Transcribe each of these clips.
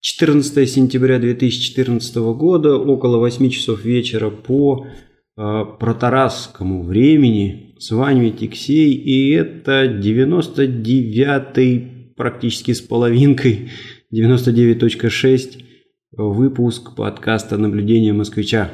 14 сентября 2014 года, около 8 часов вечера по э, протарасскому времени. С вами Тиксей, и это 99-й, практически с половинкой, 99.6 выпуск подкаста «Наблюдение москвича».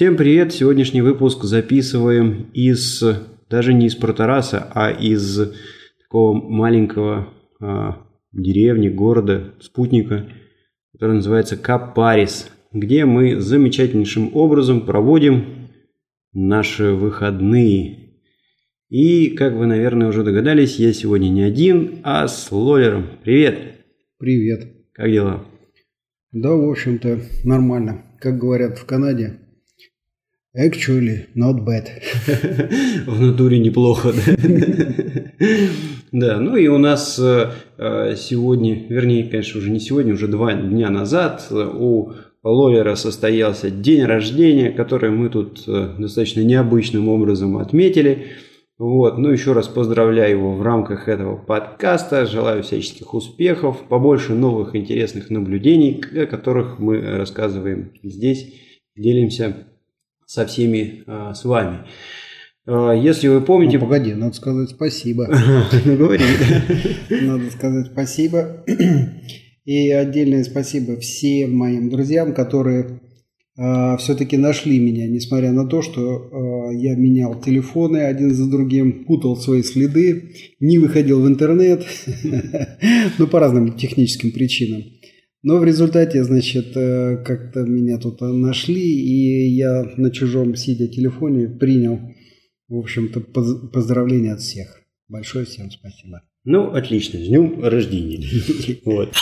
Всем привет! Сегодняшний выпуск записываем из, даже не из Протараса, а из такого маленького а, деревни, города, спутника, который называется Капарис, где мы замечательнейшим образом проводим наши выходные. И, как вы, наверное, уже догадались, я сегодня не один, а с Лолером. Привет! Привет! Как дела? Да, в общем-то, нормально. Как говорят в Канаде, Actually, not bad. В натуре неплохо, да? Да, ну и у нас э, э, сегодня, вернее, конечно, уже не сегодня, уже два дня назад у Ловера состоялся день рождения, который мы тут э, достаточно необычным образом отметили. Вот, ну еще раз поздравляю его в рамках этого подкаста, желаю всяческих успехов, побольше новых интересных наблюдений, о которых мы рассказываем здесь, делимся со всеми а, с вами. А, если вы помните... Ну, погоди, надо сказать спасибо. Ну, говори. Надо сказать спасибо. И отдельное спасибо всем моим друзьям, которые э, все-таки нашли меня, несмотря на то, что э, я менял телефоны один за другим, путал свои следы, не выходил в интернет, ну, по разным техническим причинам. Но в результате, значит, э, как-то меня тут нашли, и я на чужом сидя телефоне принял, в общем-то, поздравления от всех. Большое всем спасибо. Ну, отлично, с днем рождения. Вот.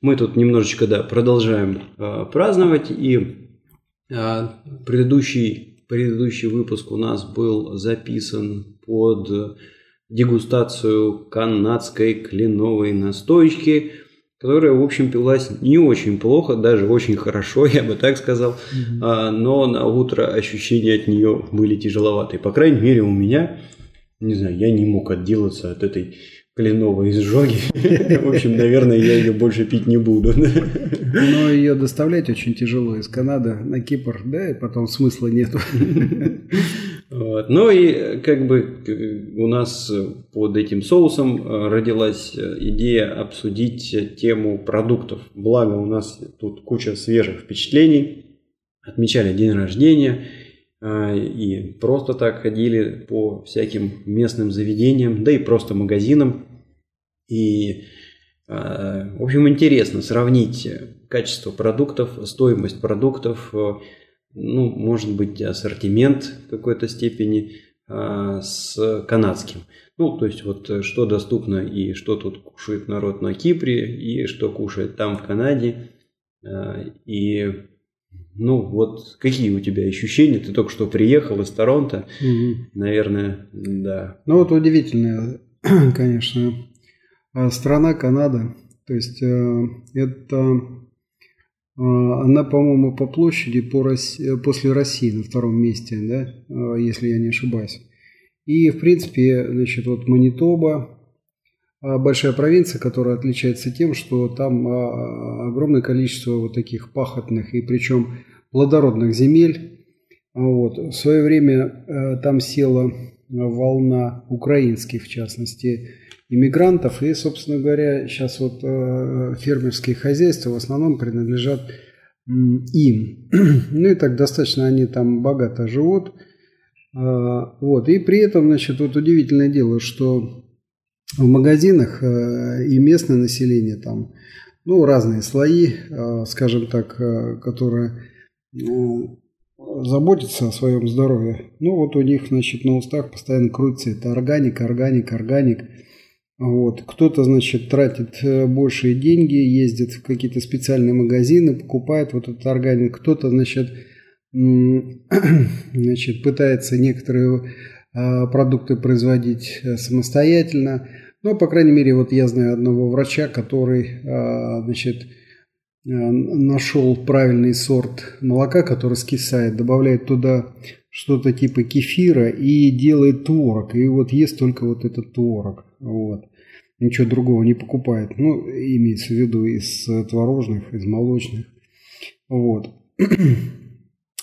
Мы тут немножечко, да, продолжаем э, праздновать, и э, предыдущий, предыдущий выпуск у нас был записан под дегустацию канадской кленовой настойки – которая, в общем, пилась не очень плохо, даже очень хорошо, я бы так сказал, mm-hmm. а, но на утро ощущения от нее были тяжеловатые. По крайней мере, у меня, не знаю, я не мог отделаться от этой кленовой изжоги. В общем, наверное, я ее больше пить не буду. Но ее доставлять очень тяжело из Канады на Кипр, да, и потом смысла нету. Вот. Ну и как бы у нас под этим соусом э, родилась идея обсудить тему продуктов. Благо у нас тут куча свежих впечатлений. Отмечали день рождения э, и просто так ходили по всяким местным заведениям, да и просто магазинам. И, э, в общем, интересно сравнить качество продуктов, стоимость продуктов, ну, может быть, ассортимент в какой-то степени а, с канадским. Ну, то есть, вот э, что доступно и что тут кушает народ на Кипре, и что кушает там в Канаде. А, и, ну, вот какие у тебя ощущения? Ты только что приехал из Торонто, угу. наверное, да. Ну, вот удивительная, конечно, а, страна Канада. То есть, э, это она, по-моему, по площади по России, после России на втором месте, да, а, если я не ошибаюсь. И, в принципе, значит, вот Манитоба, а, большая провинция, которая отличается тем, что там огромное количество вот таких пахотных и причем плодородных земель. Вот. В свое время там села волна украинских, в частности, иммигрантов. И, собственно говоря, сейчас вот э, фермерские хозяйства в основном принадлежат им. Ну и так достаточно они там богато живут. А, вот. И при этом, значит, вот удивительное дело, что в магазинах э, и местное население там, ну, разные слои, э, скажем так, которые заботятся о своем здоровье. Ну, вот у них, значит, на устах постоянно крутится это органик, органик, органик. Вот. Кто-то, значит, тратит э, большие деньги, ездит в какие-то специальные магазины, покупает вот этот органик. Кто-то, значит, значит, пытается некоторые а, продукты производить э, самостоятельно. Но, по крайней мере, вот я знаю одного врача, который, значит, нашел правильный сорт молока, который скисает, добавляет туда что-то типа кефира и делает творог. И вот ест только вот этот творог. Вот. Ничего другого не покупает. Ну, имеется в виду из творожных, из молочных. Вот.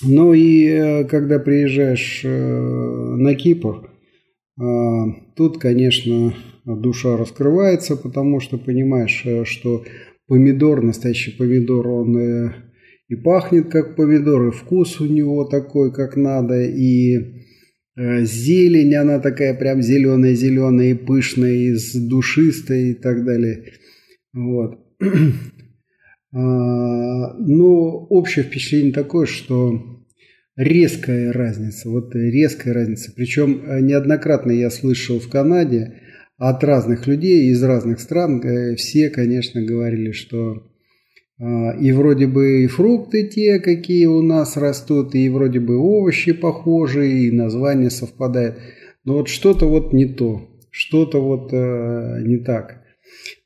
Ну и э, когда приезжаешь э, на Кипр, э, тут, конечно, душа раскрывается, потому что понимаешь, что помидор, настоящий помидор, он и пахнет как помидор, и вкус у него такой, как надо, и зелень, она такая прям зеленая-зеленая и пышная, и душистая и так далее. Вот. А, но общее впечатление такое, что резкая разница, вот резкая разница. Причем э, неоднократно я слышал в Канаде от разных людей из разных стран, э, все, конечно, говорили, что и вроде бы и фрукты те, какие у нас растут, и вроде бы овощи похожие, и название совпадает. Но вот что-то вот не то, что-то вот э, не так.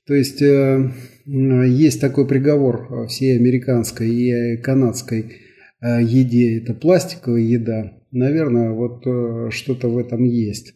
То есть э, есть такой приговор всей американской и канадской э, еде. Это пластиковая еда. Наверное, вот э, что-то в этом есть.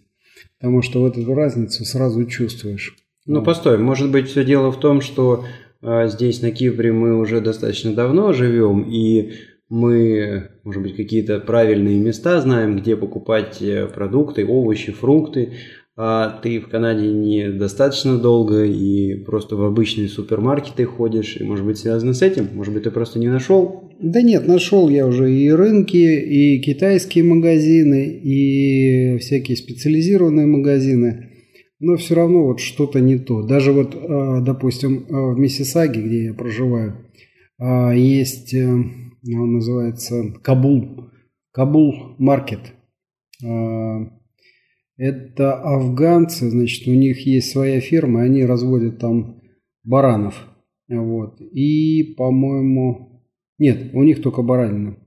Потому что вот эту разницу сразу чувствуешь. Ну, постой, может быть, все дело в том, что э, здесь на Кипре мы уже достаточно давно живем, и мы, может быть, какие-то правильные места знаем, где покупать продукты, овощи, фрукты, а ты в Канаде недостаточно долго и просто в обычные супермаркеты ходишь, и может быть связано с этим? Может быть ты просто не нашел? Да нет, нашел я уже и рынки, и китайские магазины, и всякие специализированные магазины, но все равно вот что-то не то. Даже вот, а, допустим, а, в Миссисаге, где я проживаю, а, есть, э, он называется Кабул, Кабул маркет это афганцы, значит, у них есть своя ферма, они разводят там баранов. Вот. И, по-моему... Нет, у них только баранина.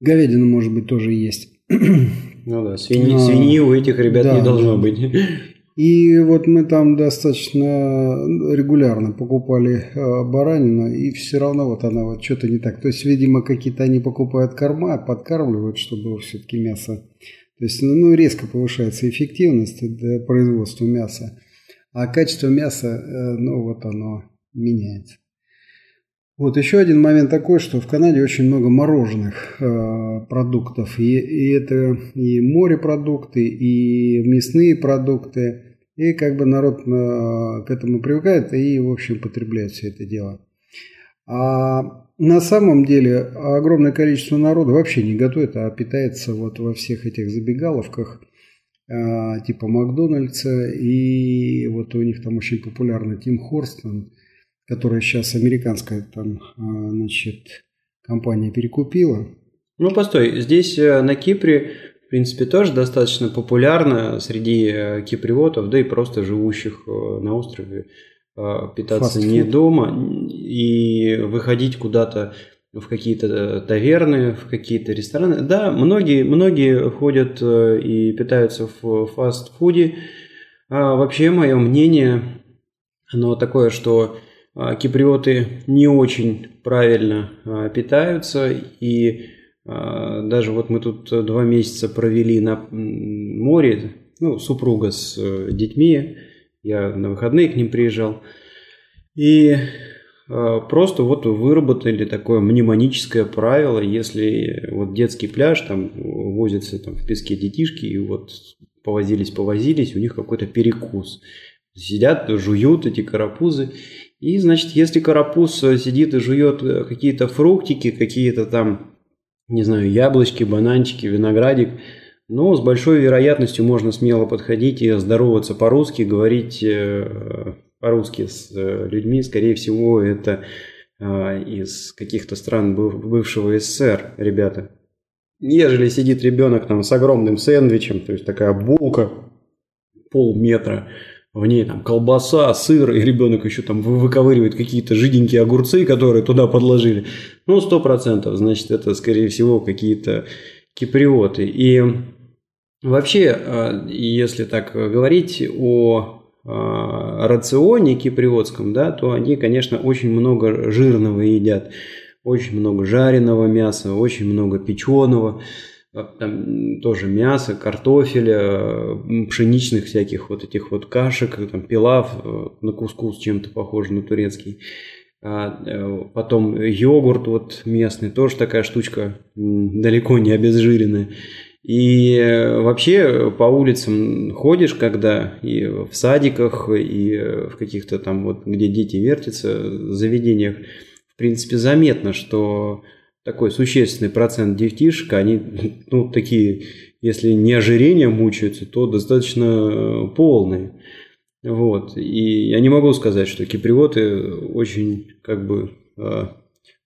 Говядина, может быть, тоже есть. Ну да, свиньи, а, свиньи у этих ребят да, не должно да. быть. И вот мы там достаточно регулярно покупали э, баранину, и все равно вот она вот что-то не так. То есть, видимо, какие-то они покупают корма, подкармливают, чтобы все-таки мясо то есть ну, резко повышается эффективность производства мяса, а качество мяса, э, ну вот оно меняется. Вот еще один момент такой, что в Канаде очень много мороженых э, продуктов. И, и это и морепродукты, и мясные продукты. И как бы народ э, к этому привыкает и, в общем, потребляет все это дело. А на самом деле огромное количество народа вообще не готовит, а питается вот во всех этих забегаловках а, типа Макдональдса. И вот у них там очень популярна Тим Хорстон, которая сейчас американская там, а, значит, компания перекупила. Ну, постой, здесь э, на Кипре, в принципе, тоже достаточно популярно среди э, киприотов, да и просто живущих э, на острове питаться Fast не дома и выходить куда-то в какие-то таверны, в какие-то рестораны. Да, многие, многие ходят и питаются в фастфуде. А вообще, мое мнение, оно такое, что киприоты не очень правильно а, питаются и даже вот мы тут два месяца провели на море, ну, супруга с э, детьми, я на выходные к ним приезжал. И э, просто вот выработали такое мнемоническое правило, если вот детский пляж, там возятся там в песке детишки, и вот повозились, повозились, у них какой-то перекус. Сидят, жуют эти карапузы. И, значит, если карапуз сидит и жует какие-то фруктики, какие-то там, не знаю, яблочки, бананчики, виноградик, но с большой вероятностью можно смело подходить и здороваться по-русски, говорить э, по-русски с э, людьми. Скорее всего, это э, из каких-то стран бывшего СССР ребята. Ежели сидит ребенок там с огромным сэндвичем, то есть такая булка полметра, в ней там колбаса, сыр, и ребенок еще там выковыривает какие-то жиденькие огурцы, которые туда подложили. Ну, сто процентов, значит, это, скорее всего, какие-то киприоты. И Вообще, э, если так говорить о рационе киприотском, да, то они, конечно, очень много жирного едят, очень много жареного мяса, очень много печеного, там тоже мясо, картофеля, пшеничных всяких вот этих вот кашек, там пилав на кускус чем-то похож на турецкий. А, э, потом йогурт вот местный, тоже такая штучка далеко не обезжиренная. И э, вообще по улицам ходишь, когда и в садиках, и в каких-то там вот, где дети вертятся, заведениях, в принципе, заметно, что такой существенный процент детишек, они, ну, такие, если не ожирение мучаются, то достаточно э, полные. Вот. И я не могу сказать, что киприоты очень как бы э,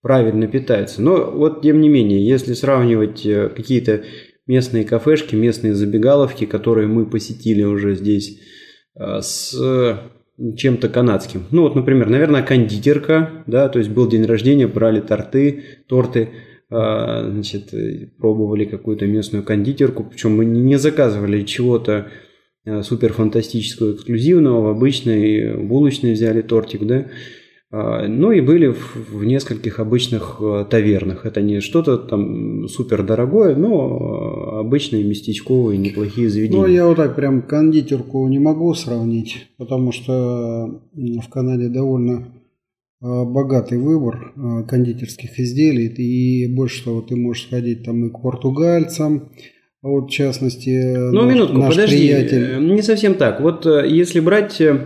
правильно питаются. Но вот тем не менее, если сравнивать э, какие-то местные кафешки, местные забегаловки, которые мы посетили уже здесь с чем-то канадским. Ну вот, например, наверное, кондитерка, да, то есть был день рождения, брали торты, торты, значит, пробовали какую-то местную кондитерку, причем мы не заказывали чего-то Э, супер фантастического эксклюзивного, в обычной булочной взяли тортик, да, а, ну и были в, в нескольких обычных э, тавернах. Это не что-то там супер дорогое, но обычные местечковые неплохие заведения. Ну, я вот так прям кондитерку не могу сравнить, потому что в Канаде довольно э, богатый выбор кондитерских изделий, и больше того, ты можешь сходить там и к португальцам, вот, в частности, ну, наш, минутку, наш подожди, приятель. Э, не совсем так. Вот э, если брать э,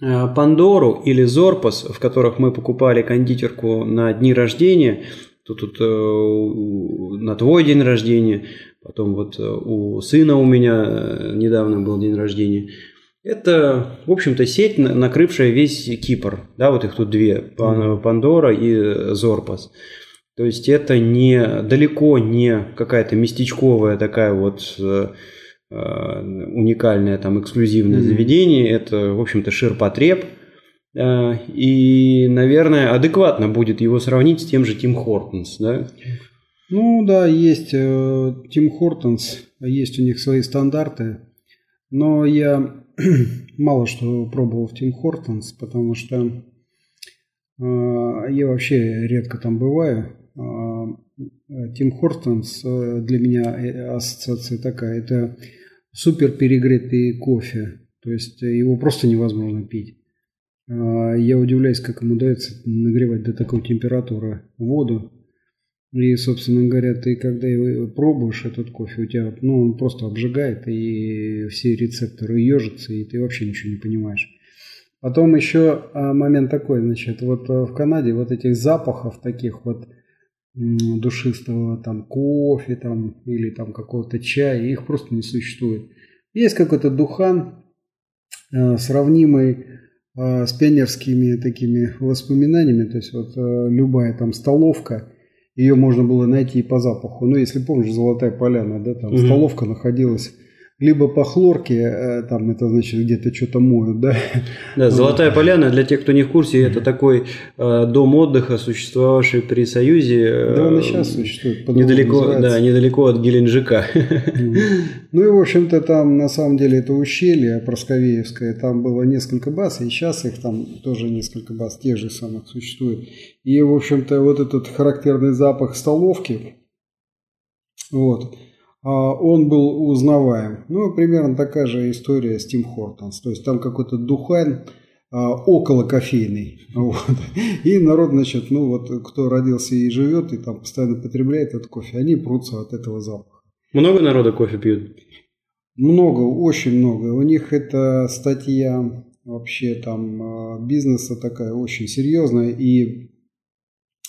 Пандору или Зорпас, в которых мы покупали кондитерку на дни рождения, то тут на твой день рождения, потом вот у сына у меня недавно был день рождения. Это, в общем-то, сеть, накрывшая весь Кипр. Да, вот их тут две, Пандора и Зорпас. То есть это не далеко не какая-то местечковая такая вот э, э, уникальное там эксклюзивное mm-hmm. заведение. Это, в общем-то, ширпотреб. Э, и, наверное, адекватно будет его сравнить с тем же Тим Хортонс, да? Ну да, есть Тим Хортонс, есть у них свои стандарты, но я мало что пробовал в Тим Хортонс, потому что я вообще редко там бываю. А, Тим Хортонс э, для меня э, ассоциация такая. Это супер перегретый кофе. То есть его просто невозможно пить. А, я удивляюсь, как ему удается нагревать до такой температуры воду. И, собственно говоря, ты когда его пробуешь этот кофе, у тебя, ну, он просто обжигает, и все рецепторы ежатся, и ты вообще ничего не понимаешь. Потом еще а, момент такой, значит, вот э, в Канаде вот этих запахов таких вот, душистого там кофе там или там какого-то чая, их просто не существует. Есть какой-то духан, э, сравнимый э, с пионерскими такими воспоминаниями, то есть вот любая там столовка, ее можно было найти и по запаху. Ну, если помнишь, Золотая Поляна, да, там угу. столовка находилась либо по хлорке, э, там это значит где-то что-то моют, да. Да, Золотая Поляна, для тех, кто не в курсе, это такой э, дом отдыха, существовавший при Союзе. Э, да, он и сейчас существует. Недалеко, да, недалеко от Геленджика. Ну и, в общем-то, там на самом деле это ущелье Просковеевское, там было несколько баз, и сейчас их там тоже несколько баз, тех же самых существует. И, в общем-то, вот этот характерный запах столовки, вот, он был узнаваем. Ну, примерно такая же история с Тим Хортонс. То есть там какой-то духань а, около кофейный. Вот. И народ, значит, ну вот кто родился и живет, и там постоянно потребляет этот кофе, они прутся от этого запаха. Много народа кофе пьют? Много, очень много. У них это статья вообще там а, бизнеса такая очень серьезная. И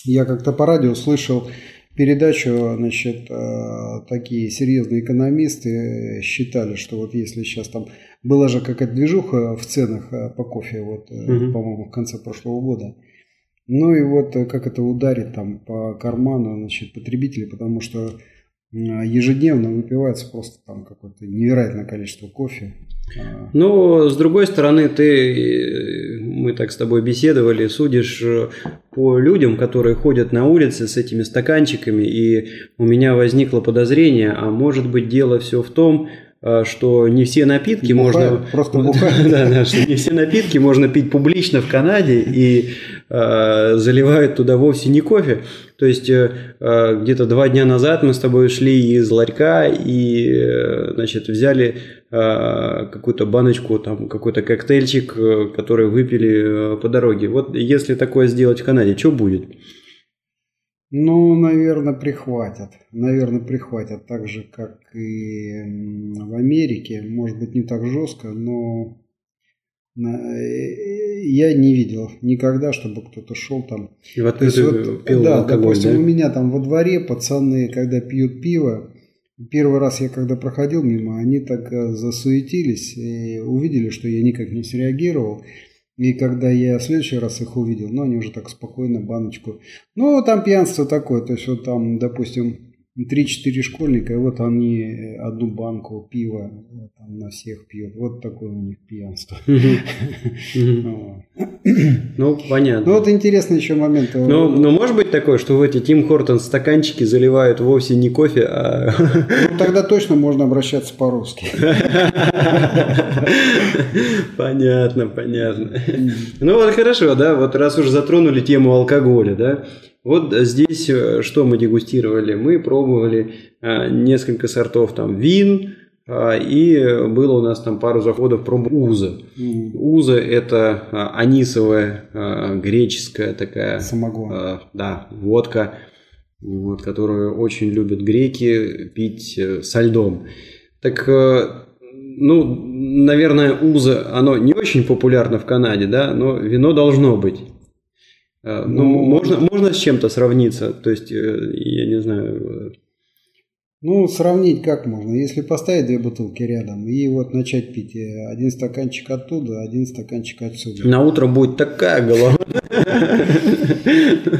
я как-то по радио слышал передачу, значит, э, такие серьезные экономисты считали, что вот если сейчас там была же какая-то движуха в ценах э, по кофе, вот, угу. по-моему, в конце прошлого года. Ну и вот как это ударит там по карману, значит, потребителей, потому что ежедневно выпивается просто там какое-то невероятное количество кофе. Ну, с другой стороны, ты, мы так с тобой беседовали, судишь э, по людям, которые ходят на улице с этими стаканчиками, и у меня возникло подозрение, а может быть дело все в том, что не все напитки Бухают, можно... просто да, да, что не все напитки можно пить публично в Канаде и э, заливают туда вовсе не кофе. То есть э, где-то два дня назад мы с тобой шли из ларька и, э, значит, взяли э, какую-то баночку, там какой-то коктейльчик, э, который выпили э, по дороге. Вот если такое сделать в Канаде, что будет? Ну, наверное, прихватят. Наверное, прихватят так же, как и в Америке. Может быть, не так жестко, но э, я не видел никогда, чтобы кто-то шел там. И вот ты вот, пил да, алкоголь, допустим, да? у меня там во дворе пацаны, когда пьют пиво, первый раз я когда проходил мимо, они так э, засуетились и увидели, что я никак не среагировал. И когда я в следующий раз их увидел, ну, они уже так спокойно баночку. Ну, там пьянство такое, то есть вот там, допустим, 3-4 школьника, и вот они э, одну банку пива э, там, на всех пьют. Вот такое у них пьянство. Ну, понятно. Ну, вот интересный еще момент. Ну, ну, может быть такое, что в эти Тим Хортон стаканчики заливают вовсе не кофе, а... Ну, тогда точно можно обращаться по-русски. Понятно, понятно. Ну, вот хорошо, да, вот раз уж затронули тему алкоголя, да, вот здесь э, что мы дегустировали? Мы пробовали а, несколько сортов там вин, и было у нас там пару заходов проб Уза. Mm. Уза это анисовая греческая такая самогон. Да, водка, вот, которую очень любят греки пить э, со льдом. Так, э, ну, наверное, Уза, оно не очень популярно в Канаде, да, но вино должно быть. Ну, ну можно, можно с чем-то сравниться, то есть, я не знаю, ну, сравнить как можно? Если поставить две бутылки рядом и вот начать пить э, один стаканчик оттуда, один стаканчик отсюда. На утро будет такая голова.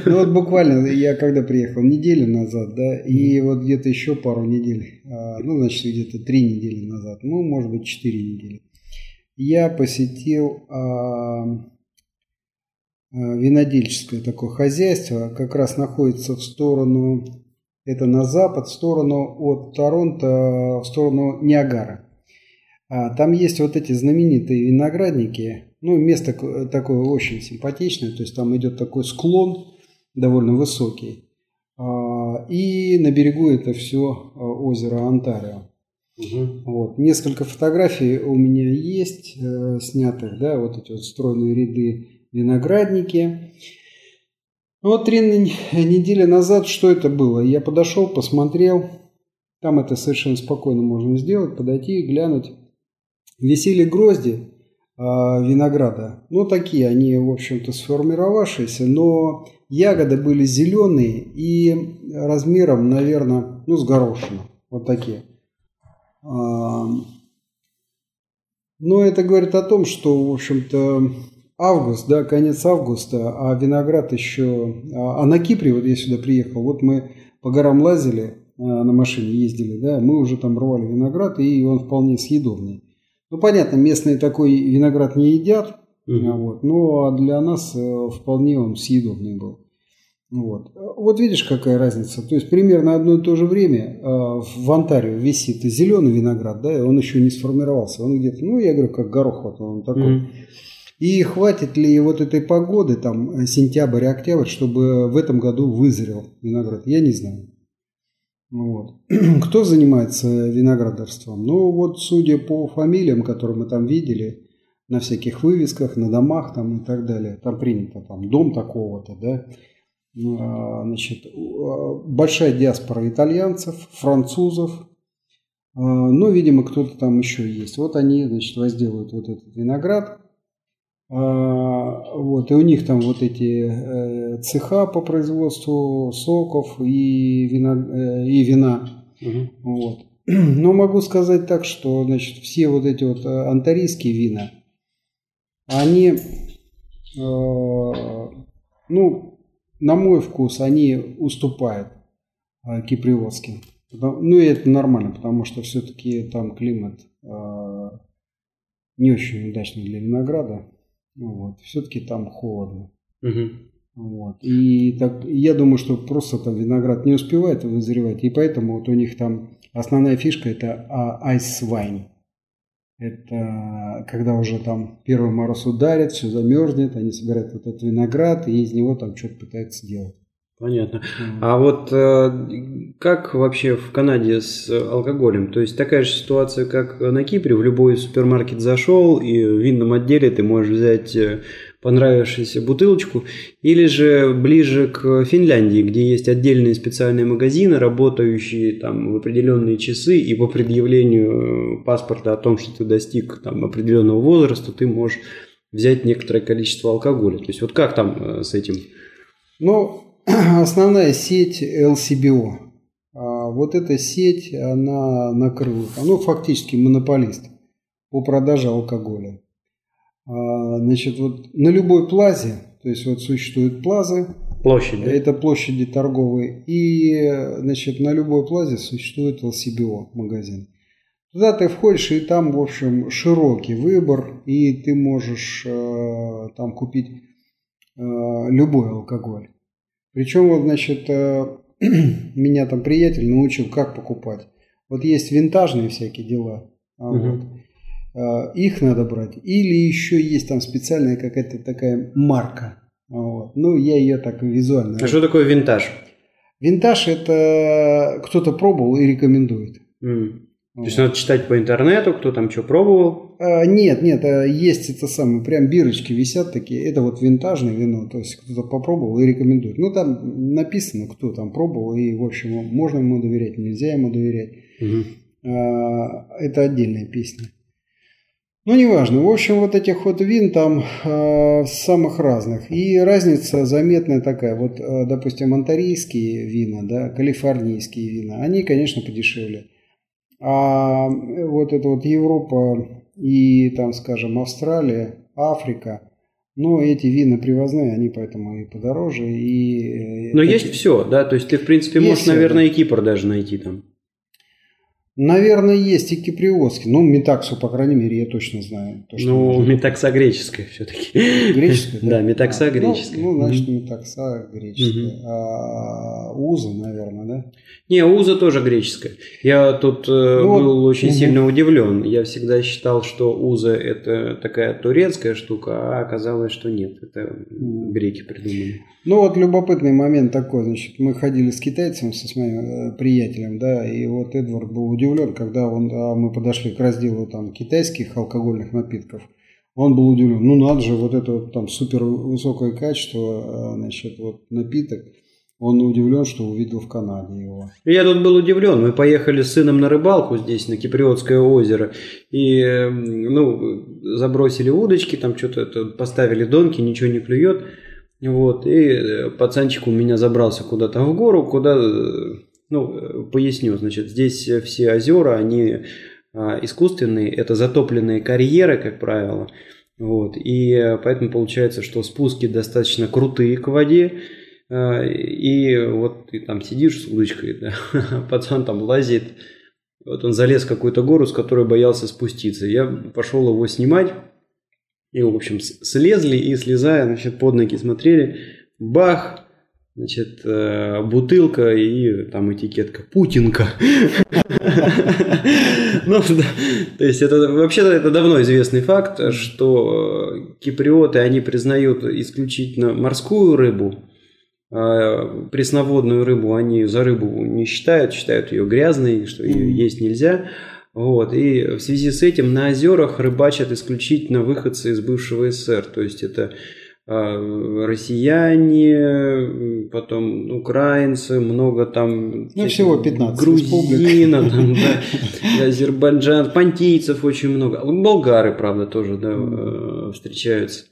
Ну вот буквально я когда приехал неделю назад, да, и вот где-то еще пару недель, а, ну значит где-то три недели назад, ну может быть четыре недели, я посетил винодельческое такое хозяйство, как раз находится в сторону это на запад, в сторону от Торонто, в сторону Ниагара. Там есть вот эти знаменитые виноградники. Ну, место такое очень симпатичное. То есть там идет такой склон довольно высокий. А, и на берегу это все а, озеро Онтарио. Угу. Вот. Несколько фотографий у меня есть э, снятых, да, вот эти вот стройные ряды виноградники. Ну, вот три недели назад что это было? Я подошел, посмотрел. Там это совершенно спокойно можно сделать. Подойти и глянуть. Висели грозди э, винограда. Ну, такие они, в общем-то, сформировавшиеся. Но ягоды были зеленые и размером, наверное, ну, с горошину. Вот такие. А, но это говорит о том, что, в общем-то, август, да, конец августа, а виноград еще... А, а на Кипре, вот я сюда приехал, вот мы по горам лазили, а, на машине ездили, да, мы уже там рвали виноград, и он вполне съедобный. Ну, понятно, местные такой виноград не едят, угу. вот, но для нас э, вполне он съедобный был. Вот. вот видишь, какая разница. То есть примерно одно и то же время в Онтарио висит зеленый виноград, да, и он еще не сформировался. Он где-то, ну, я говорю, как горох, вот он такой. Mm-hmm. И хватит ли вот этой погоды, там, сентябрь, октябрь, чтобы в этом году вызрел виноград, я не знаю. Вот. Кто занимается виноградарством? Ну, вот судя по фамилиям, которые мы там видели, на всяких вывесках, на домах там и так далее, там принято там дом такого-то, да, а, значит, большая диаспора итальянцев, французов, а, ну, видимо, кто-то там еще есть. Вот они, значит, возделывают вот этот виноград, а, вот, и у них там вот эти э, цеха по производству соков и вина. Э, и вина. Угу. Вот. Но могу сказать так, что значит, все вот эти вот э, антарийские вина, они, ну, на мой вкус, они уступают киприотским. Ну и это нормально, потому что все-таки там климат не очень удачный для винограда. Вот. Все-таки там холодно. Угу. Вот. И так, я думаю, что просто там виноград не успевает вызревать, и поэтому вот у них там Основная фишка это айсвайн. Это когда уже там первый мороз ударит, все замерзнет, они собирают этот виноград и из него там что-то пытаются делать. Понятно. А вот э, как вообще в Канаде с алкоголем? То есть такая же ситуация, как на Кипре, в любой супермаркет зашел, и в винном отделе ты можешь взять э, понравившуюся бутылочку, или же ближе к Финляндии, где есть отдельные специальные магазины, работающие там в определенные часы, и по предъявлению э, паспорта о том, что ты достиг там определенного возраста, ты можешь взять некоторое количество алкоголя. То есть вот как там с этим? Ну, основная сеть LCBO. А вот эта сеть, она накрыла, ну, фактически монополист по продаже алкоголя. А, значит, вот на любой плазе, то есть вот существуют плазы, Площади. Это площади торговые. И, значит, на любой плазе существует LCBO магазин. Туда ты входишь, и там, в общем, широкий выбор, и ты можешь э, там купить э, любой алкоголь. Причем, вот, значит, э, меня там приятель научил, как покупать. Вот есть винтажные всякие дела. угу. вот. Э, их надо брать. Или еще есть там специальная какая-то такая марка. Вот. Ну, я ее так визуально. А что такое винтаж? Винтаж это кто-то пробовал и рекомендует. Mm. То есть надо читать по интернету, кто там что пробовал? А, нет, нет, а есть это самое, прям бирочки висят такие, это вот винтажное вино, то есть кто-то попробовал и рекомендует. Ну там написано, кто там пробовал, и в общем можно ему доверять, нельзя ему доверять. Угу. А, это отдельная песня. Ну, неважно. В общем, вот этих вот вин там э, самых разных. И разница заметная такая. Вот, э, допустим, антарийские вина, да, калифорнийские вина, они, конечно, подешевле. А вот это вот Европа и там, скажем, Австралия, Африка, ну, эти вина привозные, они поэтому и подороже. И э, Но такие... есть все, да? То есть ты, в принципе, есть можешь, все, наверное, да. и Кипр даже найти там. Наверное, есть и киприотский. Ну, метаксу, по крайней мере, я точно знаю. То, что ну, может... метакса греческая все-таки. Греческая? Да, метакса а, греческая. Ну, ну, значит, метакса греческая. А уза, наверное, да? Не, уза тоже греческая. Я тут э, ну, был очень угу. сильно удивлен. Я всегда считал, что уза это такая турецкая штука, а оказалось, что нет. Это греки придумали. Ну, вот любопытный момент такой. Значит, мы ходили с китайцем, со своим э, приятелем, да, и вот Эдвард был удивлен когда он, а мы подошли к разделу там, китайских алкогольных напитков. Он был удивлен. Ну надо же, вот это вот там супер высокое качество, а, значит, вот напиток. Он удивлен, что увидел в Канаде его. Я тут был удивлен. Мы поехали с сыном на рыбалку здесь, на Киприотское озеро. И, ну, забросили удочки, там что-то поставили донки, ничего не клюет. Вот. И пацанчик у меня забрался куда-то в гору, куда ну, э, поясню, значит, здесь все озера, они а, искусственные, это затопленные карьеры, как правило, вот, и поэтому получается, что спуски достаточно крутые к воде, а, и вот ты там сидишь с удочкой, да, пацан там лазит, вот он залез в какую-то гору, с которой боялся спуститься. Я пошел его снимать, и, в общем, слезли и, слезая, значит, под ноги смотрели, бах, Значит, э, бутылка и там этикетка Путинка. Ну, то есть это вообще-то это давно известный факт, что киприоты, они признают исключительно морскую рыбу, а пресноводную рыбу они за рыбу не считают, считают ее грязной, что ее есть нельзя. Вот. И в связи с этим на озерах рыбачат исключительно выходцы из бывшего СССР. То есть это а, россияне, потом украинцы, много там... Ну, всего 15 Грузина, там, да, Азербайджан, понтийцев очень много. Болгары, правда, тоже да, э, встречаются.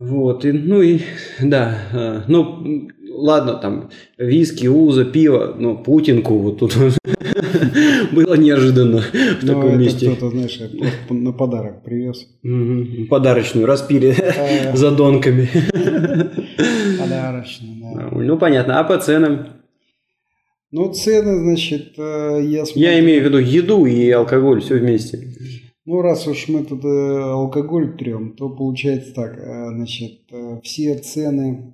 Вот, и, ну и, да, э, ну, ладно, там, виски, уза, пиво, но Путинку вот тут было неожиданно в ну, таком месте. кто-то, знаешь, на подарок привез. Подарочную распили за донками. Подарочную, да. Ну, понятно. А по ценам? Ну, цены, значит, э, я смотрю... Я имею в виду еду и алкоголь, все вместе. Ну, раз уж мы тут э, алкоголь трем, то получается так, э, значит, все цены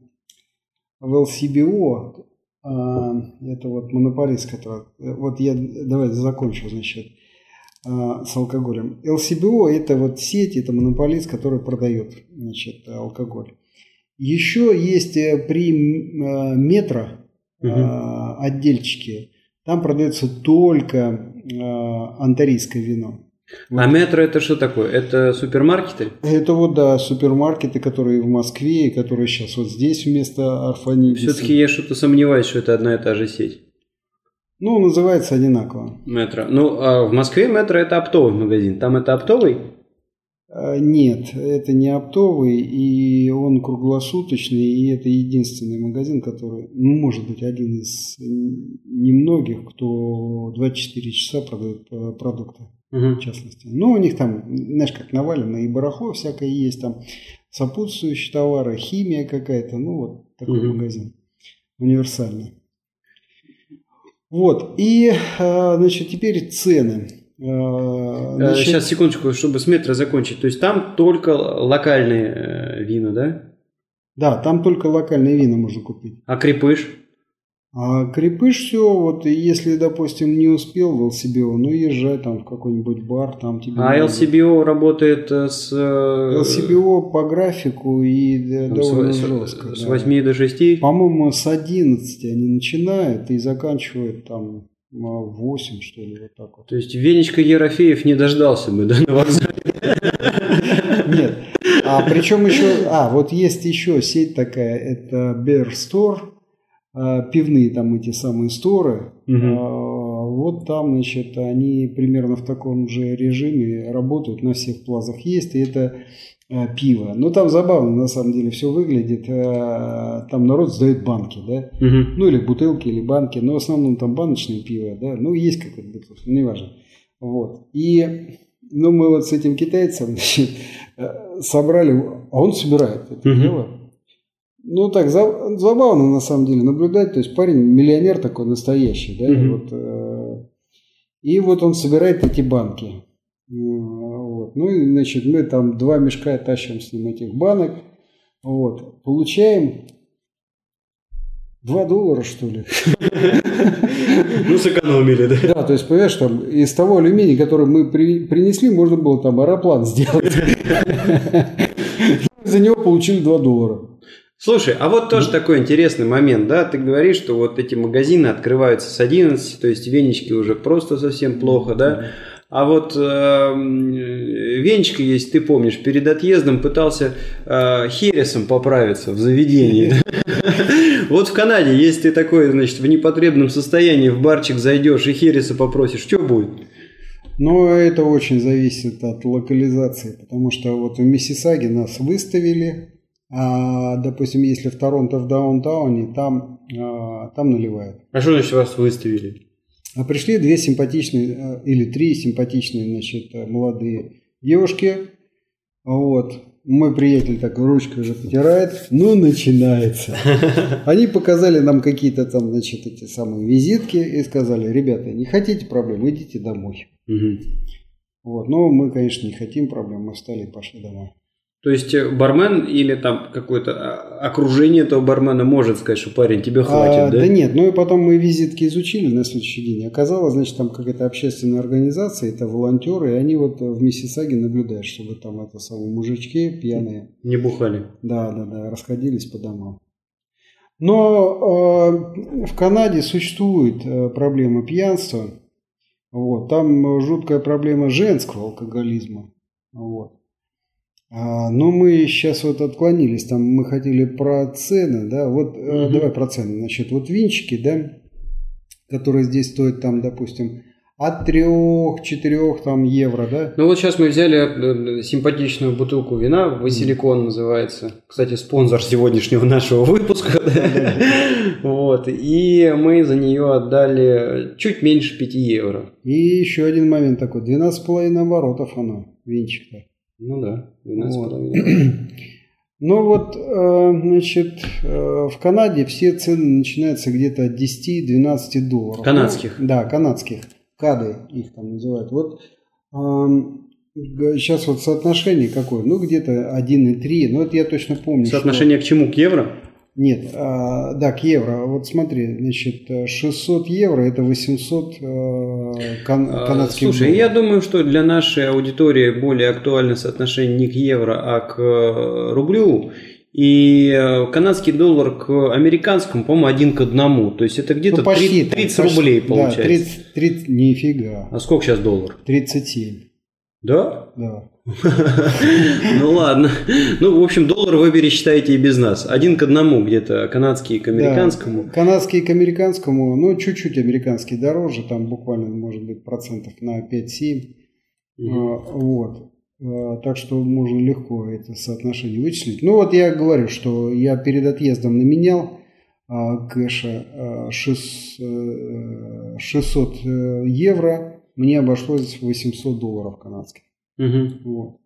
в LCBO, это вот монополист, который... Вот я, давай закончу, значит, с алкоголем. LCBO – это вот сеть, это монополист, который продает, значит, алкоголь. Еще есть э, при э, метро угу. отдельчики, там продается только антарийское вино. Вот. А метро это что такое? Это супермаркеты? Это вот, да, супермаркеты, которые в Москве, и которые сейчас вот здесь вместо Арфанидиса. Все-таки я что-то сомневаюсь, что это одна и та же сеть. Ну, называется одинаково. Метро. Ну, а в Москве метро это оптовый магазин. Там это оптовый? А, нет, это не оптовый, и он круглосуточный, и это единственный магазин, который, ну, может быть, один из немногих, кто 24 часа продает э, продукты, угу. в частности. Ну, у них там, знаешь, как навалено, и барахло всякое есть, там сопутствующие товары, химия какая-то, ну, вот такой угу. магазин, универсальный. Вот, и, а, значит, теперь цены. Э, значит... Сейчас, секундочку, чтобы с метро закончить. То есть там только локальные э, вина, да? Да, там только локальные вина можно купить. А крепыш? А крепыш все, вот если, допустим, не успел в LCBO, ну езжай там в какой-нибудь бар, там тебе... А надо... LCBO работает э, с... LCBO по графику и ну, довольно с, жестко. С да. 8 до 6? По-моему, с 11 они начинают и заканчивают там 8, что ли, вот так вот. То есть Венечка Ерофеев не дождался бы, да, на вокзале? Нет. А причем еще, а, вот есть еще сеть такая, это Bear Store, а, пивные там эти самые сторы. Угу. Вот там, значит, они примерно в таком же режиме работают, на всех плазах есть, и это Э, пиво. Ну, там забавно, на самом деле, все выглядит. Э, там народ сдает банки, да? Угу. Ну, или бутылки, или банки. Но в основном там баночное пиво, да? Ну, есть какое-то бутылка, неважно. Вот. И, ну, мы вот с этим китайцем значит, э, собрали, а он собирает это угу. дело. Ну, так, забавно, на самом деле, наблюдать. То есть, парень миллионер такой настоящий, да? Угу. Вот, и вот он собирает эти банки. Вот. Ну и, значит, мы там два мешка тащим с ним этих банок. Вот. Получаем 2 доллара, что ли. Ну, сэкономили, да. Да, то есть, понимаешь, там из того алюминия, который мы при, принесли, можно было там аэроплан сделать. За него получили 2 доллара. Слушай, а вот тоже такой интересный момент, да, ты говоришь, что вот эти магазины открываются с 11, то есть венички уже просто совсем плохо, да, а вот э, Венчика есть, ты помнишь, перед отъездом пытался э, хересом поправиться в заведении. Вот в Канаде, если ты такой, значит, в непотребном состоянии в барчик зайдешь и хереса попросишь, что будет? Ну, это очень зависит от локализации, потому что вот в Миссисаге нас выставили, а, допустим, если в Торонто в даунтауне, там, а, там наливают. А что значит вас выставили? А пришли две симпатичные, э, или три симпатичные, значит, э, молодые девушки. Вот. Мой приятель так ручкой уже потирает. Ну, начинается. Они показали нам какие-то там, значит, эти самые визитки и сказали, ребята, не хотите проблем, идите домой. Угу. Вот. Но мы, конечно, не хотим проблем, мы встали и пошли домой. То есть э, бармен или там какое-то а, окружение этого бармена может сказать, что парень, тебе а, хватит, а, да? Да нет, ну и потом мы визитки изучили на следующий день. Оказалось, значит, там какая-то общественная организация, это волонтеры, и они вот в Миссисаге наблюдают, чтобы там это самые мужички пьяные. Не бухали. Да, да, да, расходились по домам. Но э, в Канаде существует э, проблема пьянства. Вот, там жуткая проблема женского алкоголизма. Вот. А, но мы сейчас вот отклонились, там мы хотели про цены, да, вот угу. давай про цены, значит, вот винчики, да, которые здесь стоят там, допустим, от 3-4 там евро, да? Ну вот сейчас мы взяли э, симпатичную бутылку вина, Василикон mm. называется. Кстати, спонсор сегодняшнего нашего выпуска. Вот. И мы за нее отдали чуть меньше 5 евро. И еще один момент такой, 12,5 оборотов оно, винчик-то. Ну да, 12,5. Вот. Ну вот, э, значит, э, в Канаде все цены начинаются где-то от 10-12 долларов. Канадских? Ну, да, канадских. Кады их там называют. Вот сейчас вот соотношение какое? Ну, где-то 1,3. Ну, это я точно помню. Соотношение что... к чему? К евро? Нет, а, да, к евро. Вот смотри, значит, 600 евро это 800 э, кан- А, канадских Слушай, долларов. я думаю, что для нашей аудитории более актуально соотношение не к евро, а к э, рублю. И э, канадский доллар к американскому, по-моему, один к одному. То есть это где-то Ну, почти 30, так, 30 почти. рублей Да, получается. 30, 30, нифига. А сколько сейчас доллар? 37, Да? да. Ну ладно. Ну, в общем, доллар вы пересчитаете и без нас. Один к одному где-то канадский к американскому. Да, канадский к американскому, ну, чуть-чуть американский дороже, там буквально, может быть, процентов на 5-7. Мгм. А, Вот. А, Так что можно легко это соотношение вычислить. Ну вот я говорю, что я перед отъездом наменял а, кэша а, шес- э, 600 э, евро, мне обошлось 800 долларов канадских. Мгм. Вот.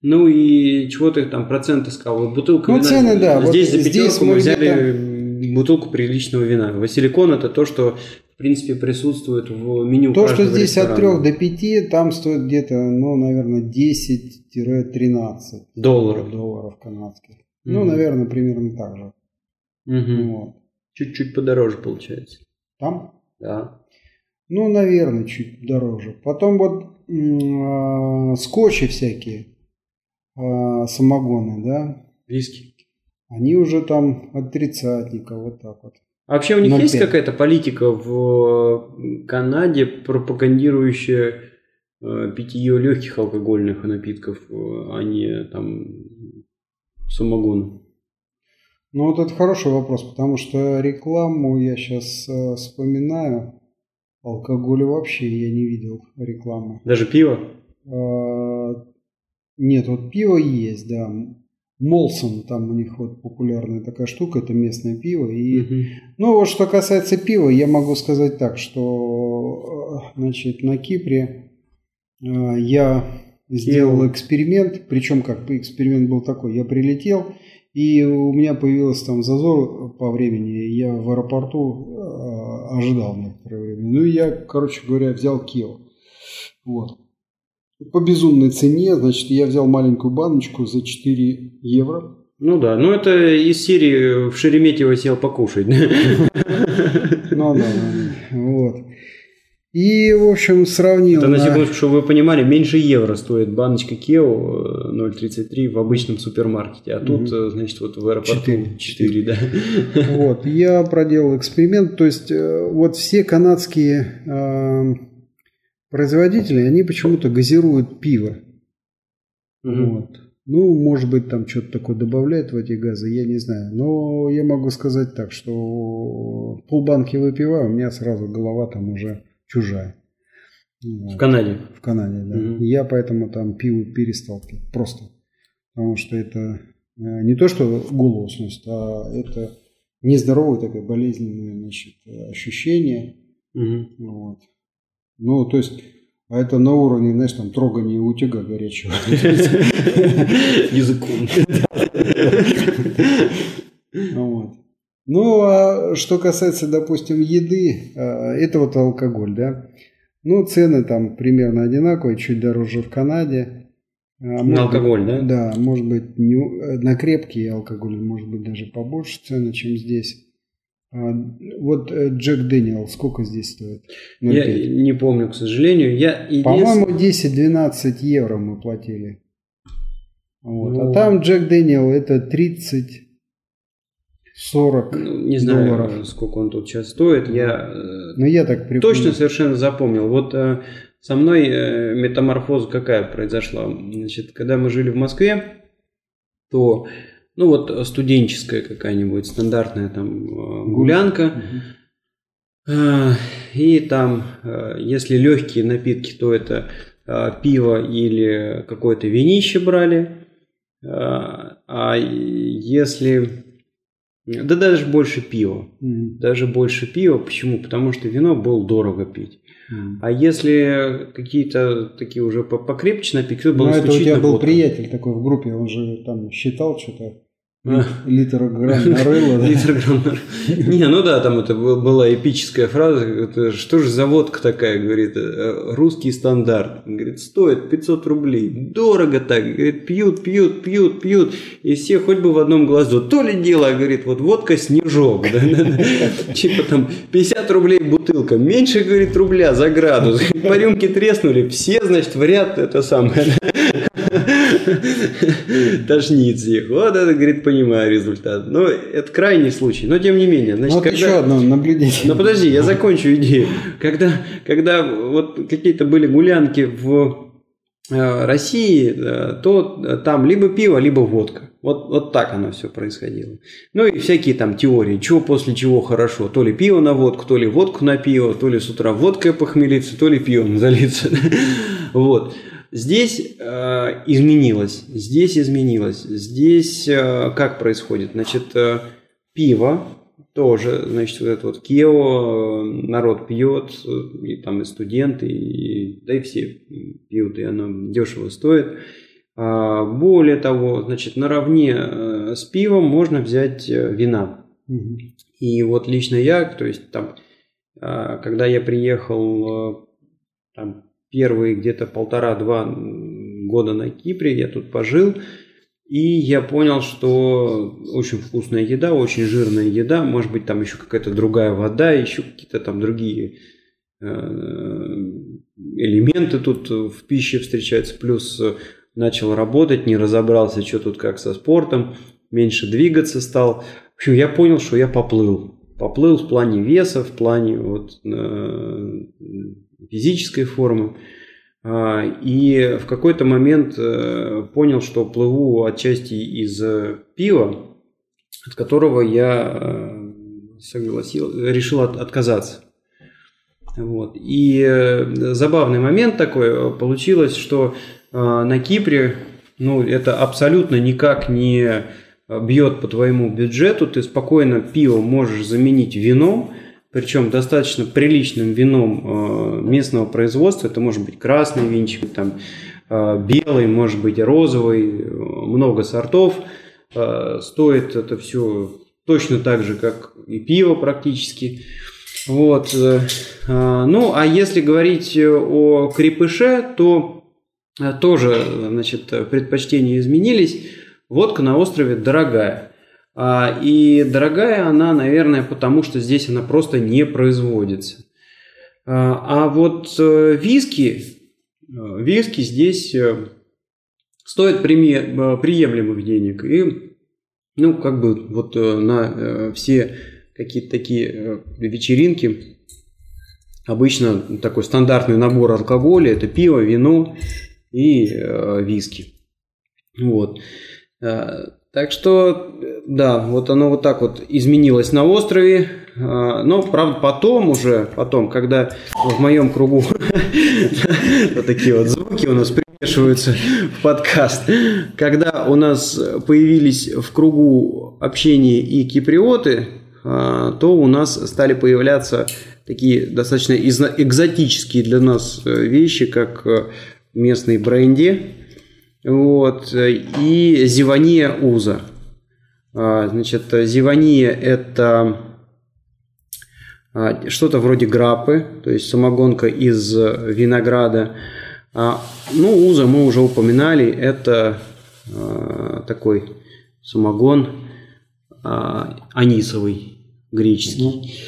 Ну и чего ты там проценты сказал? Вот бутылка Ну, вина. цены, да, вот Здесь за здесь пятерку мы мы взяли бутылку приличного вина. Василикон это то, что в принципе присутствует в меню То, что здесь от 3 ресторана. до 5, там стоит где-то, ну, наверное, 10-13 долларов. долларов канадских. Ну, Мгм. наверное, примерно так же. Мгм. Вот. Чуть-чуть подороже получается. Там? Да. Ну, наверное, чуть дороже. Потом вот а, скотчи всякие, а, самогоны, да, Виски. они уже там от тридцатника, вот так вот. А вообще у них 0,5. есть какая-то политика в э, Канаде, пропагандирующая э, питье легких алкогольных напитков, э, а не там самогона? Ну, вот это хороший вопрос, потому что рекламу я сейчас вспоминаю. Алкоголя вообще я не видел рекламы. Даже пиво? А, Нет, вот пиво есть, да. Молсон, там у них вот популярная такая штука, это местное пиво. И, ну вот что касается пива, я могу сказать так, что э, значит, на Кипре э, я сделал эксперимент, причем как эксперимент был такой, я прилетел, и у меня появился там зазор по времени, я в аэропорту э, ожидал время. Ну и я, короче говоря, взял Киев. Вот. По безумной цене, значит, я взял маленькую баночку за 4 евро. Ну да, ну это из серии в Шереметьево сел покушать. Ну да, вот. И, в общем, сравнил. Это на на- секундочку, чтобы вы понимали, меньше евро стоит баночка Кео э, 0,33 в обычном супермаркете, а тут, э, значит, вот в аэропорту Четыре. 4, да. Вот, я проделал эксперимент, то есть э, вот все канадские э, производители, они почему-то газируют пиво. Мгм. Вот. Ну, может быть, там что-то такое добавляют в эти газы, я не знаю. Но я могу сказать так, что полбанки выпиваю, у меня сразу голова там уже чужая. Вот. В Канаде. В Канаде, да. Мгм. Я поэтому там пиво перестал пить. Просто. Потому что это э, не то, что голову сносит, а это нездоровое такое болезненное значит, ощущение. Мгм. Вот. Ну, то есть, а это на уровне, знаешь, там трогания утюга горячего. Языком. Вот. Ну, а что касается, допустим, еды, а, это вот алкоголь, да. Ну, цены там примерно одинаковые, чуть дороже в Канаде. А, может На алкоголь, да? Да, может быть, не, э, на крепкий алкоголь, может быть, даже побольше цены, чем здесь. А, вот э, Джек Дэниел, сколько здесь стоит? Я 0,5. не помню, к сожалению. Я По-моему, 10-12 евро мы платили. Вот. Ну. А там Джек Дэниел это 30 40 Ну, не знаю, долларов. сколько он тут сейчас стоит. Я э, Ну, я так припомню. точно совершенно запомнил. Вот э, со мной э, метаморфоза какая произошла. Значит, когда мы жили в Москве, то, ну вот студенческая какая-нибудь стандартная там гулянка. Э, И там, если легкие напитки, то это пиво или какое-то винище брали. А если... Да даже больше пива. Мгм. Даже больше пива. Почему? Потому что вино было дорого пить. Мгм. А если какие-то такие уже по- покрепче напитки, то было Ну, это у тебя был приятель такой в группе, он же там считал что-то. Литр грамм нарыло. Литр грамм Не, ну да, там это была эпическая фраза. Что же за водка такая, говорит, «Э, русский стандарт. Говорит, стоит 500 рублей. Дорого так. Говорит, пьют, пьют, пьют, пьют. И все хоть бы в одном глазу. То ли дело, говорит, вот водка снежок. Типа там 50 рублей бутылка. Меньше, говорит, рубля за градус. По рюмке треснули. Все, значит, в ряд это самое. Тошнит всех. Вот это, говорит, понимаю результат. Но это крайний случай. Но тем не менее. Значит, вот когда... еще одно наблюдение. Но подожди, я закончу идею. Когда, когда вот какие-то были гулянки в э, России, э, то там либо пиво, либо водка. Вот, вот так оно все происходило. Ну и всякие там теории, чего после чего хорошо. То ли пиво на водку, то ли водку на пиво, то ли с утра водкой похмелиться, то ли пивом залиться. Вот. Здесь э, изменилось, здесь изменилось. Здесь э, как происходит? Значит, э, пиво тоже, значит, вот это вот Кео э, народ пьет, и там и студенты, и, да и все пьют, и оно дешево стоит. А, более того, значит, наравне э, с пивом можно взять э, вина. Угу. И вот лично я, то есть там, когда я приехал там, первые где-то полтора-два года на Кипре, я тут пожил, и я понял, что очень вкусная еда, очень жирная еда, может быть, там еще какая-то другая вода, еще какие-то там другие э, элементы тут в пище встречаются, плюс начал работать, не разобрался, что тут как со спортом, меньше двигаться стал. В общем, я понял, что я поплыл. Поплыл в плане веса, в плане вот, э, физической формы. А, и в какой-то момент э, понял, что плыву отчасти из э, пива, от которого я э, согласил, решил отказаться. Вот. И забавный момент такой получилось, что на Кипре ну, это абсолютно никак не бьет по твоему бюджету. Ты спокойно пиво можешь заменить вином, причем достаточно приличным вином местного производства. Это может быть красный винчик, там, э, белый, может быть розовый, э, много сортов. Стоит это все точно так же, как и пиво практически. Вот. Ну, а если говорить о крепыше, то тоже значит, предпочтения изменились. Водка на острове дорогая. А, и дорогая она, наверное, потому что здесь она просто не производится. А, а вот э, виски, э, виски здесь э, стоят приемлемых денег. И, ну, как бы вот на все какие-то такие вечеринки обычно такой стандартный набор алкоголя – это пиво, вино и виски. Вот. Так что, да, вот оно вот так вот изменилось на острове. А, но, правда, потом уже, потом, когда в моем кругу такие вот звуки у нас примешиваются в подкаст, когда у нас появились в кругу общения и киприоты, а, то у нас стали появляться такие достаточно экзотические для нас э, вещи, как э, местный бренди, вот. И зевания уза. А, значит, зевания – это а, что-то вроде грапы, то есть самогонка из винограда. А, ну, уза мы уже упоминали, это такой самогон анисовый, греческий.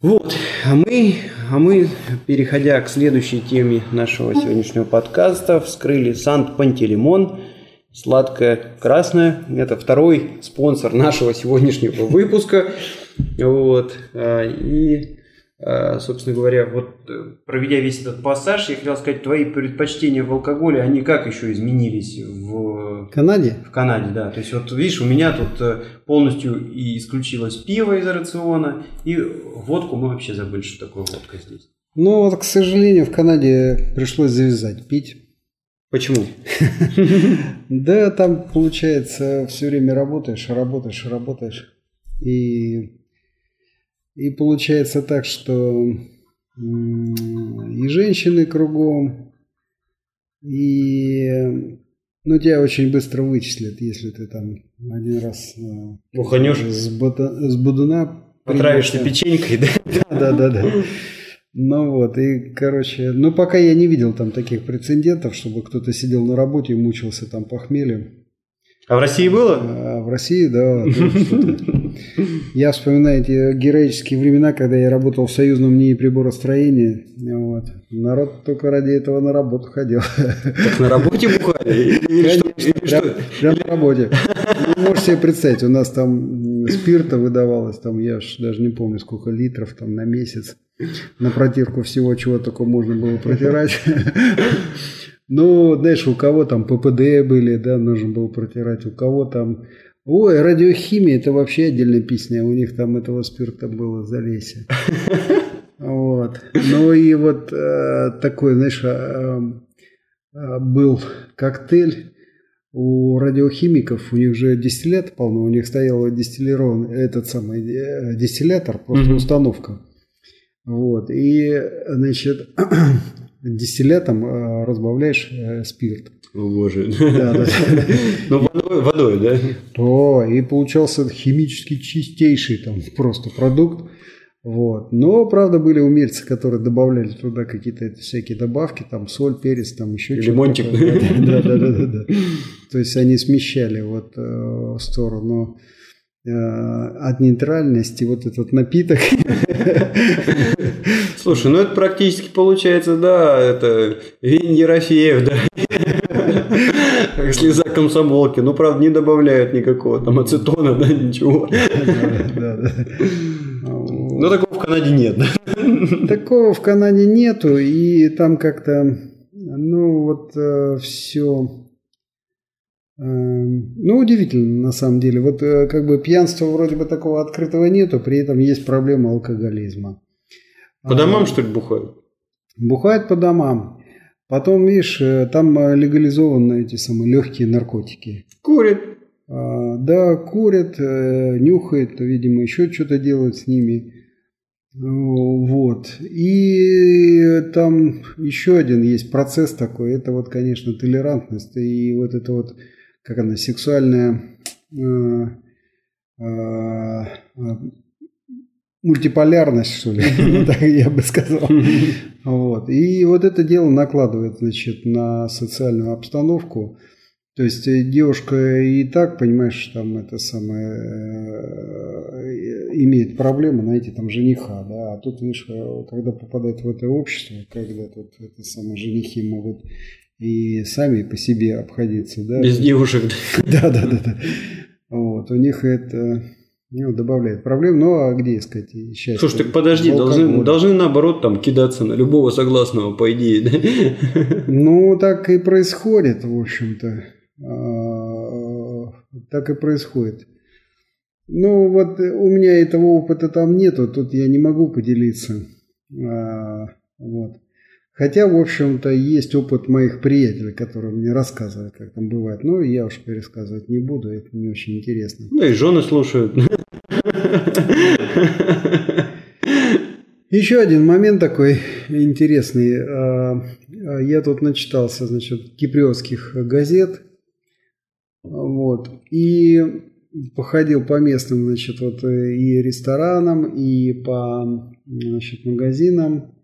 Вот, а мы, а мы, переходя к следующей теме нашего сегодняшнего подкаста, вскрыли Сант-Пантелеймон, сладкое красное. Это второй спонсор нашего сегодняшнего выпуска. Вот, а, и а, собственно говоря, вот э, проведя весь этот пассаж, я хотел сказать, твои предпочтения в алкоголе, они как еще изменились в Канаде? В Канаде, да. То есть вот видишь, у меня тут э, полностью и исключилось пиво из рациона, и водку мы вообще забыли, что такое водка здесь. Ну вот, к сожалению, в Канаде пришлось завязать пить. Почему? Да, там, получается, все время работаешь, работаешь, работаешь. И и получается так, что и женщины кругом, и Ну, тебя очень быстро вычислят, если ты там один раз э, Уханешь. с, бота- с будуна Потравишься принялся. печенькой, да? Да, да, да. Ну вот, и, короче, ну пока я не видел там таких прецедентов, чтобы кто-то сидел на работе и мучился там похмельем. А в России было? А в России, да. Я вспоминаю эти героические времена, когда я работал в союзном НИИ приборостроения. Вот. Народ только ради этого на работу ходил. Так на работе бухали? Или что? Конечно, Или прям, что? прям на работе. Ну, можете себе представить, у нас там спирта выдавалось, там я ж даже не помню, сколько литров там на месяц. На протирку всего, чего только можно было протирать. Ну, знаешь, у кого там ППД были, да, нужно было протирать, у кого там... Ой, радиохимия, это вообще отдельная песня, у них там этого спирта было за лесе. Вот. Ну и вот э, такой, знаешь, э, э, был коктейль у радиохимиков, у них же дистиллят полно, у них стоял дистиллированный, этот самый э, дистиллятор, просто Мгм. установка. Вот. И, значит, дистиллятом э, разбавляешь э, спирт. О боже. Да, да. Ну водой, водой, да? То, и получался химически чистейший там просто продукт. Вот. Но, правда, были умельцы, которые добавляли туда какие-то всякие добавки, там соль, перец, там еще что-то. Лимончик. Да, да, да, да, да. То есть они смещали вот э, в сторону от нейтральности вот этот напиток. Слушай, ну это практически получается, да, это Винь Ерофеев, да. Слеза комсомолки. Ну, правда, не добавляют никакого там ацетона, да, ничего. Да, да. Ну, такого в Канаде нет, да? Такого в Канаде нету, и там как-то, ну вот все, ну удивительно на самом деле. Вот э, как бы пьянства вроде бы такого открытого нету, при этом есть проблема алкоголизма. По домам, что ли, бухают? Бухают по домам. Потом, видишь, э, там э, легализованы эти самые легкие наркотики. Курят. А, Да, курят, нюхают, видимо, еще что-то делают с ними. Вот. И там еще один есть процесс такой. Это вот, конечно, толерантность. И вот это вот, как она, сексуальная э, э, э, мультиполярность, что ли, так я бы сказал. Вот. И вот это дело накладывает, значит, на социальную обстановку. То есть девушка и так, понимаешь, там это самое имеет проблемы найти там жениха, да, а тут, видишь, когда попадает в это общество, когда тут это самое женихи могут и сами по себе обходиться, да. Без девушек. Да, да, да, да. Вот, у них это ну, добавляет проблем. Ну, а где искать счастье? Слушай, так подожди, должны, должны наоборот там кидаться на любого согласного, по идее, да? Ну, так и происходит, в общем-то. А, Так и происходит. Ну, вот у меня этого опыта там нету, тут я не могу поделиться. А, Вот. Хотя, в общем-то, есть опыт моих приятелей, которые мне рассказывают, как там бывает. Ну, я уж пересказывать не буду, это не очень интересно. Ну и жены слушают. Еще один момент такой интересный. А, а, Я тут начитался, значит, киприотских газет. Вот. И походил по местным, значит, вот э, и ресторанам, и по, значит, магазинам,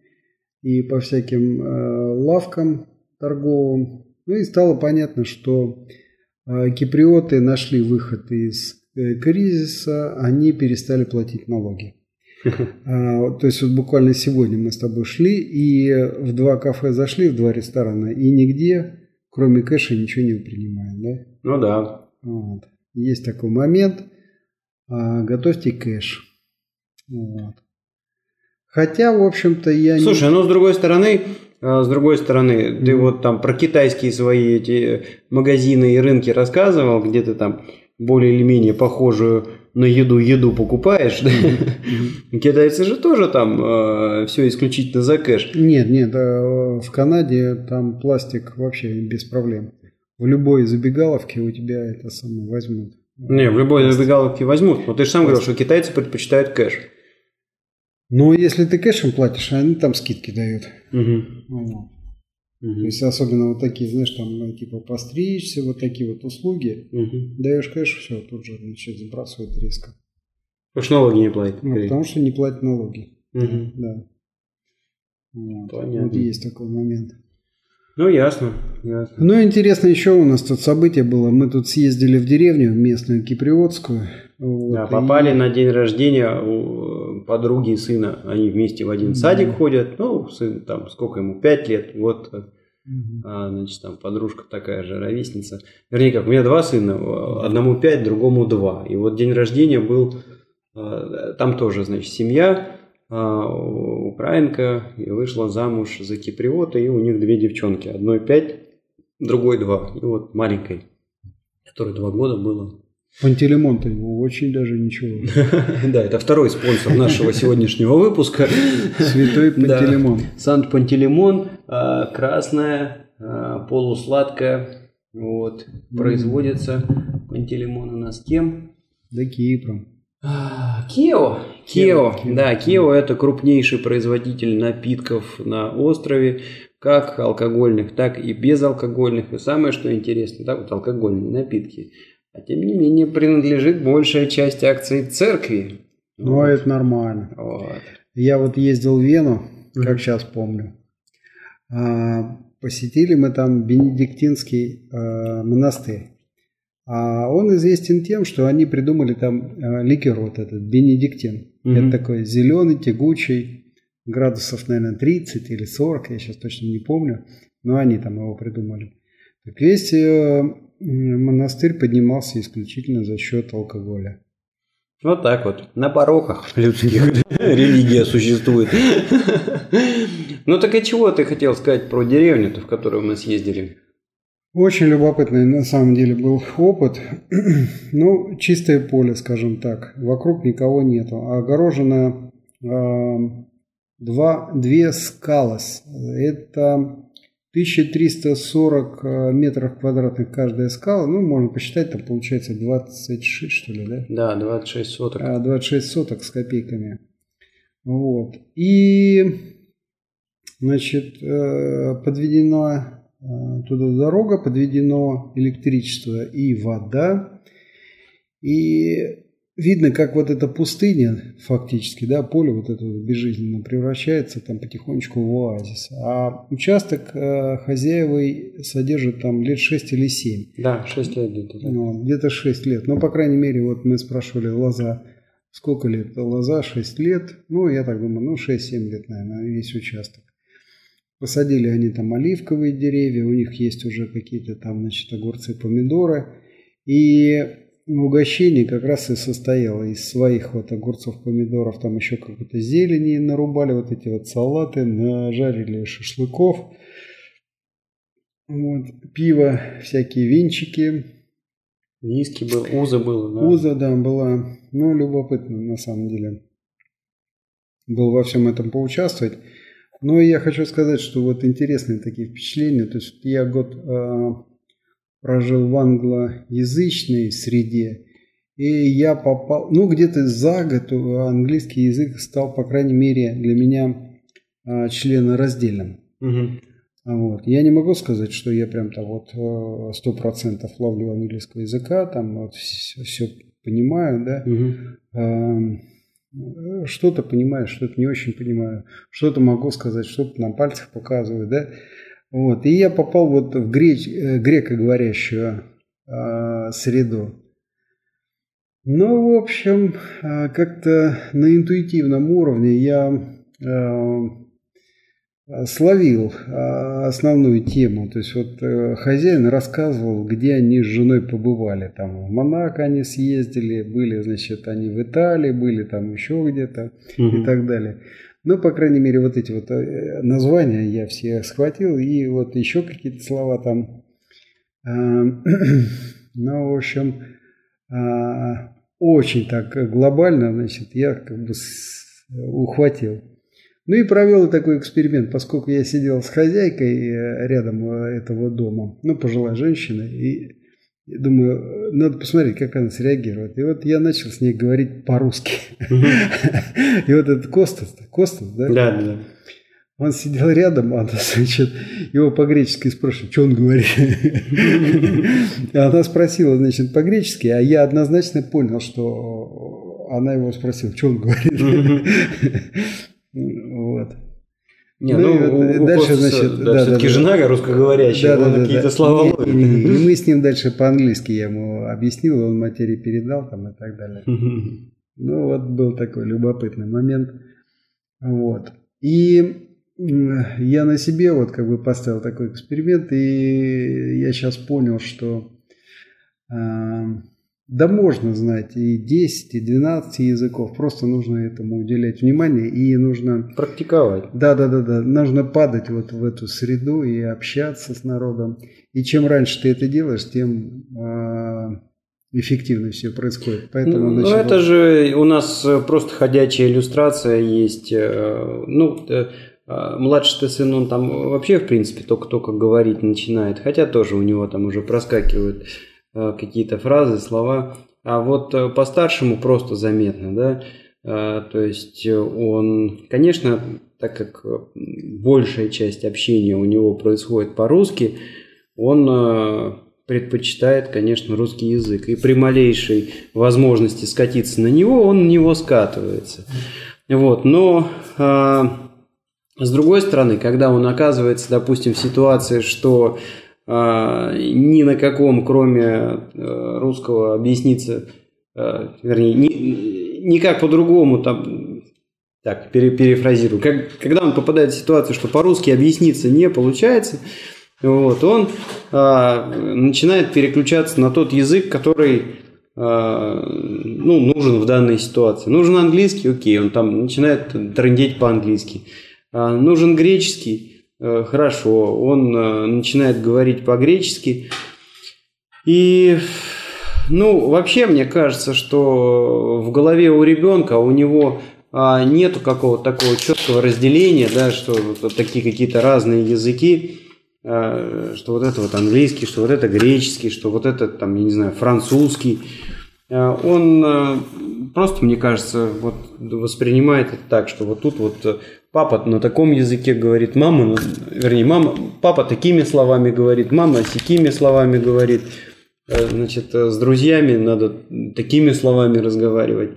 и по всяким э, лавкам торговым. Ну и стало понятно, что э, киприоты нашли выход из э, кризиса, они перестали платить налоги. А, то есть вот буквально сегодня мы с тобой шли и в два кафе зашли, в два ресторана, и нигде, кроме кэша, ничего не принимаем, да? Ну да. Вот. Есть такой момент. А, готовьте кэш. Вот. Хотя, в общем-то, я Слушай, ну с другой стороны, а, с другой стороны, ты вот там про китайские свои эти магазины и рынки рассказывал, где ты там более или менее похожую на еду еду покупаешь. Китайцы же тоже там все исключительно за кэш. Нет, нет, в Канаде там пластик вообще без проблем. В любой забегаловке у тебя это самое возьмут. Не, в любой забегаловке возьмут. Но ты же сам говорил, что китайцы предпочитают кэш. Ну, если ты кэшем платишь, они там скидки дают. Вот. Угу. То есть особенно вот такие, знаешь, там ну, типа постричься, вот такие вот услуги. Угу. Даешь кэш, все, тут же значит, сбрасывают резко. Потому что налоги не платят. Ну, потому что не платят налоги. Угу. Да. Вот. Понятно. Вот есть такой момент. Ну, ясно, ясно. Ну, интересно, еще у нас тут событие было. Мы тут съездили в деревню, местную киприотскую. Вот, да, попали и... на день рождения у подруги сына. Они вместе в один садик да. ходят. Ну, сын там, сколько ему, пять лет. Вот, угу. а, значит, там подружка такая же, ровесница. Вернее, как, у меня два сына. Одному пять, другому два. И вот день рождения был, а, там тоже, значит, семья а, украинка и вышла замуж за киприота, и у них две девчонки. Одной пять, другой два. И вот маленькой, которой два года было. Пантелеймон-то его очень даже ничего. Да, это второй спонсор нашего сегодняшнего выпуска. Святой Пантелеймон. Сант-Пантелеймон, а, красная, а, полусладкая. Вот, производится Пантелеймон у нас кем? Да Кипром. Кио. Кио, да, Кио это крупнейший производитель напитков на острове, как алкогольных, так и безалкогольных. И самое, что интересно, да, вот алкогольные напитки. А тем не менее принадлежит большая часть акций церкви. Ну, вот. это нормально. Вот. Я вот ездил в Вену, как mm-hmm. сейчас помню. А, посетили мы там Бенедиктинский а, монастырь. А он известен тем, что они придумали там э, ликер вот этот, бенедиктин. Mm-hmm. Это такой зеленый, тягучий, градусов, наверное, 30 или 40, я сейчас точно не помню. Но они там его придумали. Так весь э, монастырь поднимался исключительно за счет алкоголя. Вот так вот, на пороках людских религия существует. Ну так и чего ты хотел сказать про деревню-то, в которую мы съездили? Очень любопытный на самом деле был опыт. ну, чистое поле, скажем так. Вокруг никого нету. Огорожено э, два, две скалос. Это 1340 а, метров квадратных каждая скала. Ну, можно посчитать, там получается 26, что ли, да? Да, 26 соток. А, 26 соток с копейками. Вот. И, значит, э, подведено Э, туда дорога, подведено электричество и вода. И видно, как вот эта пустыня фактически, да, поле вот это безжизненно превращается там потихонечку в оазис. А участок э, хозяевой содержит там лет 6 или 7. Да, 6 лет где-то. Да. Ну, где-то 6 лет. Но, по крайней мере, вот мы спрашивали лоза, сколько лет? Лоза 6 лет. Ну, я так думаю, ну, 6-7 лет, наверное, весь участок. Посадили они там оливковые деревья, у них есть уже какие-то там, значит, огурцы, помидоры. И угощение как раз и состояло из своих вот огурцов, помидоров, там еще какой-то зелени нарубали, вот эти вот салаты, нажарили шашлыков, вот, пиво, всякие винчики. Виски был, уза было, да? Уза, да, была. Ну, любопытно, на самом деле. Был во всем этом поучаствовать. Ну, я хочу сказать, что вот интересные такие впечатления. То есть я год э, прожил в англоязычной среде, и я попал, ну, где-то за год английский язык стал, по крайней мере, для меня э, членораздельным. Угу. Вот. Я не могу сказать, что я прям там вот э, сто процентов ловлю английского языка, там вот все, все понимаю, да. Угу. Что-то понимаю, что-то не очень понимаю, что-то могу сказать, что-то на пальцах показываю, да. Вот. И я попал вот в греч, э, грекоговорящую э, среду. Ну, в общем, э, как-то на интуитивном уровне я э, словил а, основную тему. То есть вот э, хозяин рассказывал, где они с женой побывали. Там в Монако они съездили, были, значит, они в Италии, были там еще где-то угу. и так далее. Ну, по крайней мере, вот эти вот э, названия я все схватил. И вот еще какие-то слова там. А, ну, в общем, а, очень так глобально, значит, я как бы ухватил. Ну и провел такой эксперимент, поскольку я сидел с хозяйкой э, рядом э, этого дома, ну, пожилая женщина, и думаю, надо посмотреть, как она среагирует. И вот я начал с ней говорить по-русски. И вот этот Костас, Костас, да? Да, да. Он сидел рядом, она, значит, его по-гречески спрашивает, что он говорит. Она спросила, значит, по-гречески, а я однозначно понял, что она его спросила, что он говорит. Вот. Не, ну, ну дальше, значит, да, да, все-таки да, жена русскоговорящая, да, да, какие-то да. слова и, и, и мы с ним дальше по-английски я ему объяснил, он материи передал там и так далее. Ну, вот был такой любопытный момент. Вот. И я на себе вот как бы поставил такой эксперимент, и я сейчас понял, что э, да можно знать и 10, и 12 языков, просто нужно этому уделять внимание и нужно... Практиковать. Да, да, да, да, нужно падать вот в эту среду и общаться с народом. И чем раньше ты это делаешь, тем э, эффективно все происходит. Поэтому, ну, значит, это же у нас просто ходячая иллюстрация есть. Э, ну, э, а, младший сын, он там вообще, в принципе, только-только говорить начинает, хотя тоже у него там уже проскакивают а, какие-то фразы, слова. А вот э, по старшему просто заметно, да, а, то есть он, конечно, так как большая часть общения у него происходит по-русски, он предпочитает, конечно, русский язык. И при малейшей возможности скатиться на него, он на него скатывается. Вот, но с другой стороны, когда он оказывается, допустим, в ситуации, что э, ни на каком, кроме э, русского, объясниться, э, вернее, ни, никак по-другому там, так, пере, перефразирую, как, когда он попадает в ситуацию, что по-русски объясниться не получается, вот, он э, начинает переключаться на тот язык, который э, ну, нужен в данной ситуации. Нужен английский, окей, он там начинает трендеть по-английски. А, нужен греческий, хорошо, он э, начинает говорить по-гречески. И, ну, вообще мне кажется, что в голове у ребенка у него а, нету какого-то такого четкого разделения, да, что вот такие какие-то разные языки, а, что вот это вот английский, что вот это греческий, что вот это там, я не знаю, французский. Он просто, мне кажется, вот воспринимает это так, что вот тут вот Папа на таком языке говорит, мама, вернее, мама, папа такими словами говорит, мама такими словами говорит. Э, значит, э, с друзьями надо такими словами разговаривать.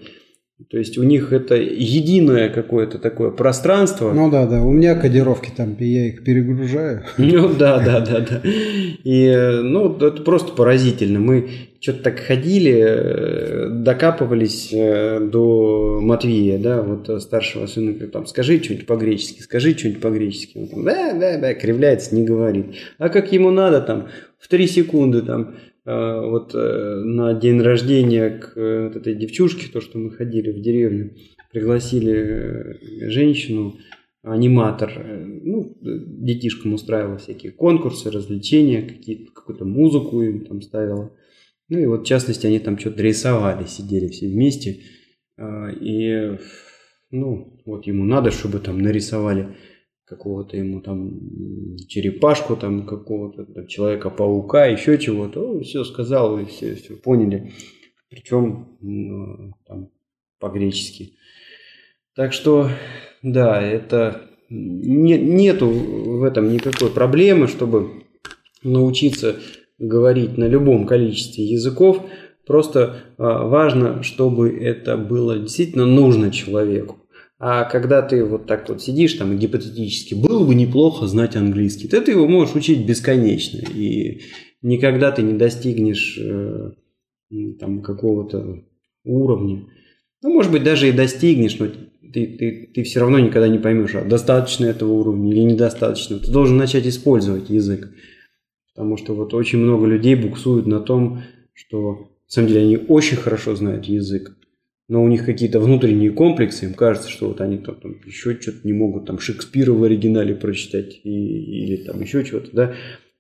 То есть у них это единое какое-то такое пространство. Ну да, да. У меня кодировки там, я их перегружаю. Ну да, да, да, да. И ну, это просто поразительно. Мы что-то так ходили, э, докапывались э, до Матвея, да, вот старшего сына, там, скажи что-нибудь по-гречески, скажи что-нибудь по-гречески. Он там, да, да, да, кривляется, не говорит. А как ему надо, там, в три секунды, там, Э, вот э, на день рождения к э, вот этой девчушке, то, что мы ходили в деревню, пригласили женщину, аниматор, ну, детишкам устраивала всякие конкурсы, развлечения, какие-то, какую-то музыку им там ставила. Ну и вот в частности они там что-то рисовали, сидели все вместе. И, ну, вот ему надо, чтобы там нарисовали какого-то ему там черепашку, там какого-то человека-паука, еще чего-то. Он все сказал, и все, все поняли. Причем ну, там, по-гречески. Так что, да, это не, нету в этом никакой проблемы, чтобы научиться говорить на любом количестве языков. Просто а, важно, чтобы это было действительно нужно человеку. А когда ты вот так вот сидишь там гипотетически, было бы неплохо знать английский, то ты его можешь учить бесконечно. И никогда ты не достигнешь э, там какого-то уровня. Ну, может быть, даже и достигнешь, но ты, ты, ты все равно никогда не поймешь, а достаточно этого уровня или недостаточно. Ты должен начать использовать язык. Потому что вот очень много людей буксуют на том, что на самом деле они очень хорошо знают язык, но у них какие-то внутренние комплексы, им кажется, что вот они там, там еще что-то не могут там Шекспира в оригинале прочитать и, или там еще чего-то, да.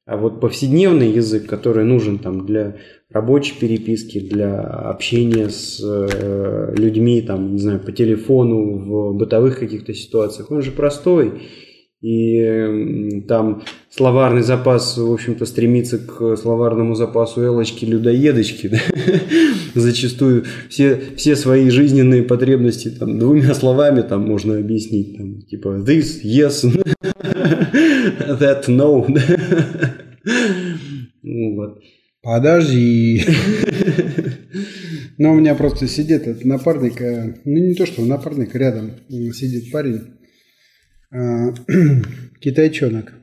А вот повседневный язык, который нужен там для рабочей переписки, для общения с э, людьми, там, не знаю, по телефону, в бытовых каких-то ситуациях, он же простой. И там словарный запас, в общем-то, стремится к словарному запасу Элочки-людоедочки. Да? Зачастую все, все свои жизненные потребности там, двумя словами там можно объяснить. Там, типа this, yes, that, no. вот. Подожди. Но у меня просто сидит этот напарник, э, ну не то что напарник, рядом сидит парень, китайчонок.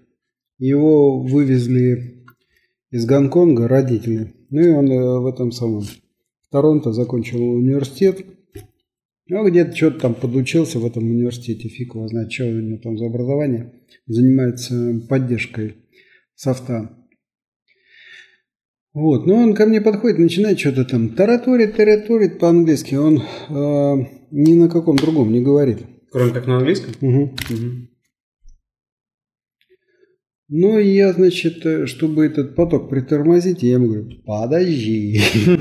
Его вывезли из Гонконга родители. Ну и он э, в этом самом в Торонто закончил университет. Ну, где-то что-то там подучился в этом университете, фиг его знает, что у него там за образование. Занимается поддержкой софта. Вот, ну он ко мне подходит, начинает что-то там тараторит, тараторит по-английски. Он э, ни на каком другом не говорит. Кроме как на английском? Угу. угу. Ну, и я, значит, э, чтобы этот поток притормозить, я ему говорю, подожди.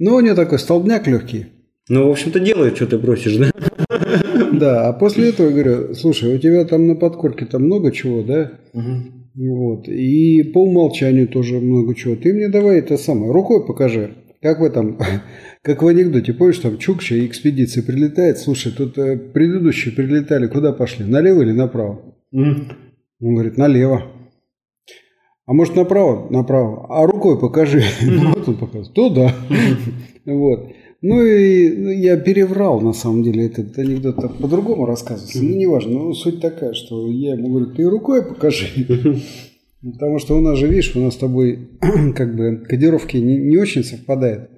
Ну, у него такой столбняк легкий. Ну, в общем-то, делает, что ты просишь, да? Да, а после этого я говорю, слушай, у тебя там на подкорке там много чего, да? Вот. И по умолчанию тоже много чего. Ты мне давай это самое, рукой покажи. Как в этом, как в анекдоте, помнишь, там Чукча экспедиция прилетает, слушай, тут э, предыдущие прилетали, куда пошли, налево или направо? Mm. Он говорит, налево. А может направо? Направо. А рукой покажи. Ну, вот он показывает. Туда. Вот. Ну и ну, я переврал, на самом деле, этот анекдот по-другому рассказывается. Ну, неважно. Но суть такая, что я ему говорю, ты рукой покажи. Потому что у нас же, видишь, у нас с тобой как бы кодировки не, не очень совпадают.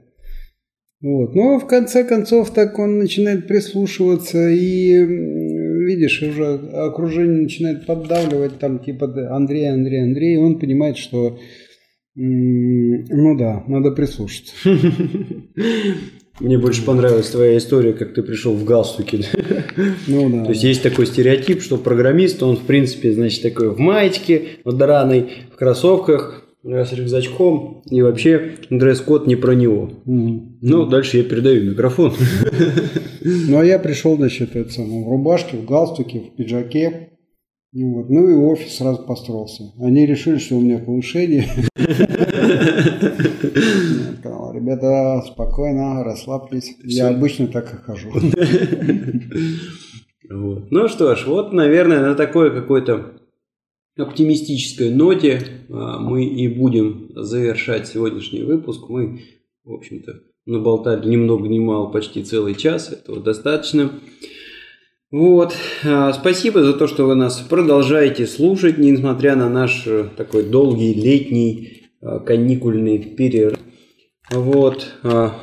Вот. Но в конце концов так он начинает прислушиваться и видишь, уже окружение начинает поддавливать, там типа Андрей, Андрей, Андрей, и он понимает, что ну да, надо прислушаться. Мне больше понравилась твоя история, как ты пришел в галстуке. Ну да. То есть есть такой стереотип, что программист, он в принципе, значит, такой в маечке, в драной, в кроссовках, с рюкзачком, и вообще дресс-код не про него. Ну, дальше я передаю микрофон. Ну, а я пришел, значит, это в рубашке, в галстуке, в пиджаке. Ну, вот. ну и офис сразу построился. Они решили, что у меня повышение. Ребята, спокойно, расслабьтесь. Я обычно так и хожу. Ну что ж, вот, наверное, на такой какой-то оптимистической ноте а, мы и будем завершать сегодняшний выпуск. Мы, в общем-то, наболтали ни много ни мало, почти целый час. Этого достаточно. Вот. А, спасибо за то, что вы нас продолжаете слушать, несмотря на наш э, такой долгий летний а, каникульный перерыв. Вот.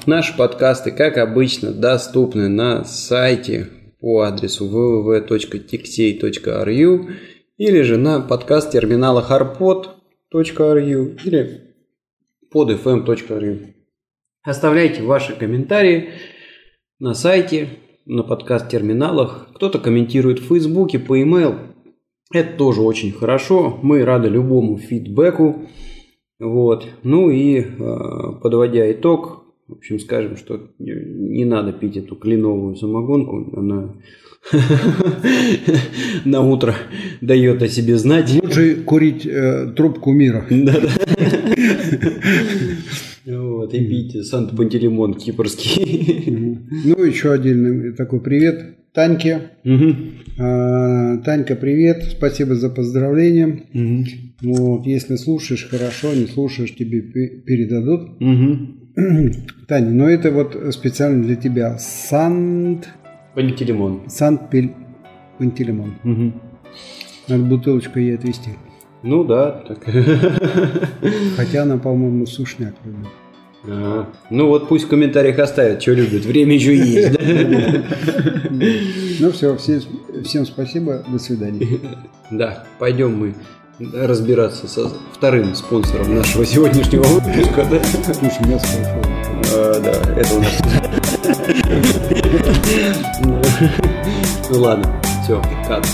Наши подкасты, как обычно, доступны на сайте по адресу www.tixey.ru или же на подкаст терминала harpod.ru или podfm.ru. Оставляйте ваши комментарии на сайте, на подкаст-терминалах. Кто-то комментирует в Фейсбуке, по email. Это тоже очень хорошо. Мы рады любому фидбэку. Вот. Ну и э, подводя итог, в общем, скажем, что не надо пить эту кленовую самогонку. Она на утро дает о себе знать. Лучше курить э, трубку мира. Да-да. Вот, и пить Сант-Пантелеймон кипрский. Ну, еще отдельный такой привет Таньке. А, Танька, привет. Спасибо за поздравления. Вот, если слушаешь, хорошо, не слушаешь, тебе передадут. Таня, ну это вот специально для тебя. Сант... Пантелеймон. Сант-Пантелеймон. Надо бутылочку ей отвезти. Ну да, так. Хотя она, по-моему, сушняк любит. А, ну вот пусть в комментариях оставят, что любят. Время еще есть. Ну все, всем спасибо, до свидания. Да, пойдем мы разбираться со вторым спонсором нашего сегодняшнего выпуска. Да? Слушай, мясо хорошо. А, да, это у нас. Ну ладно, все, кат.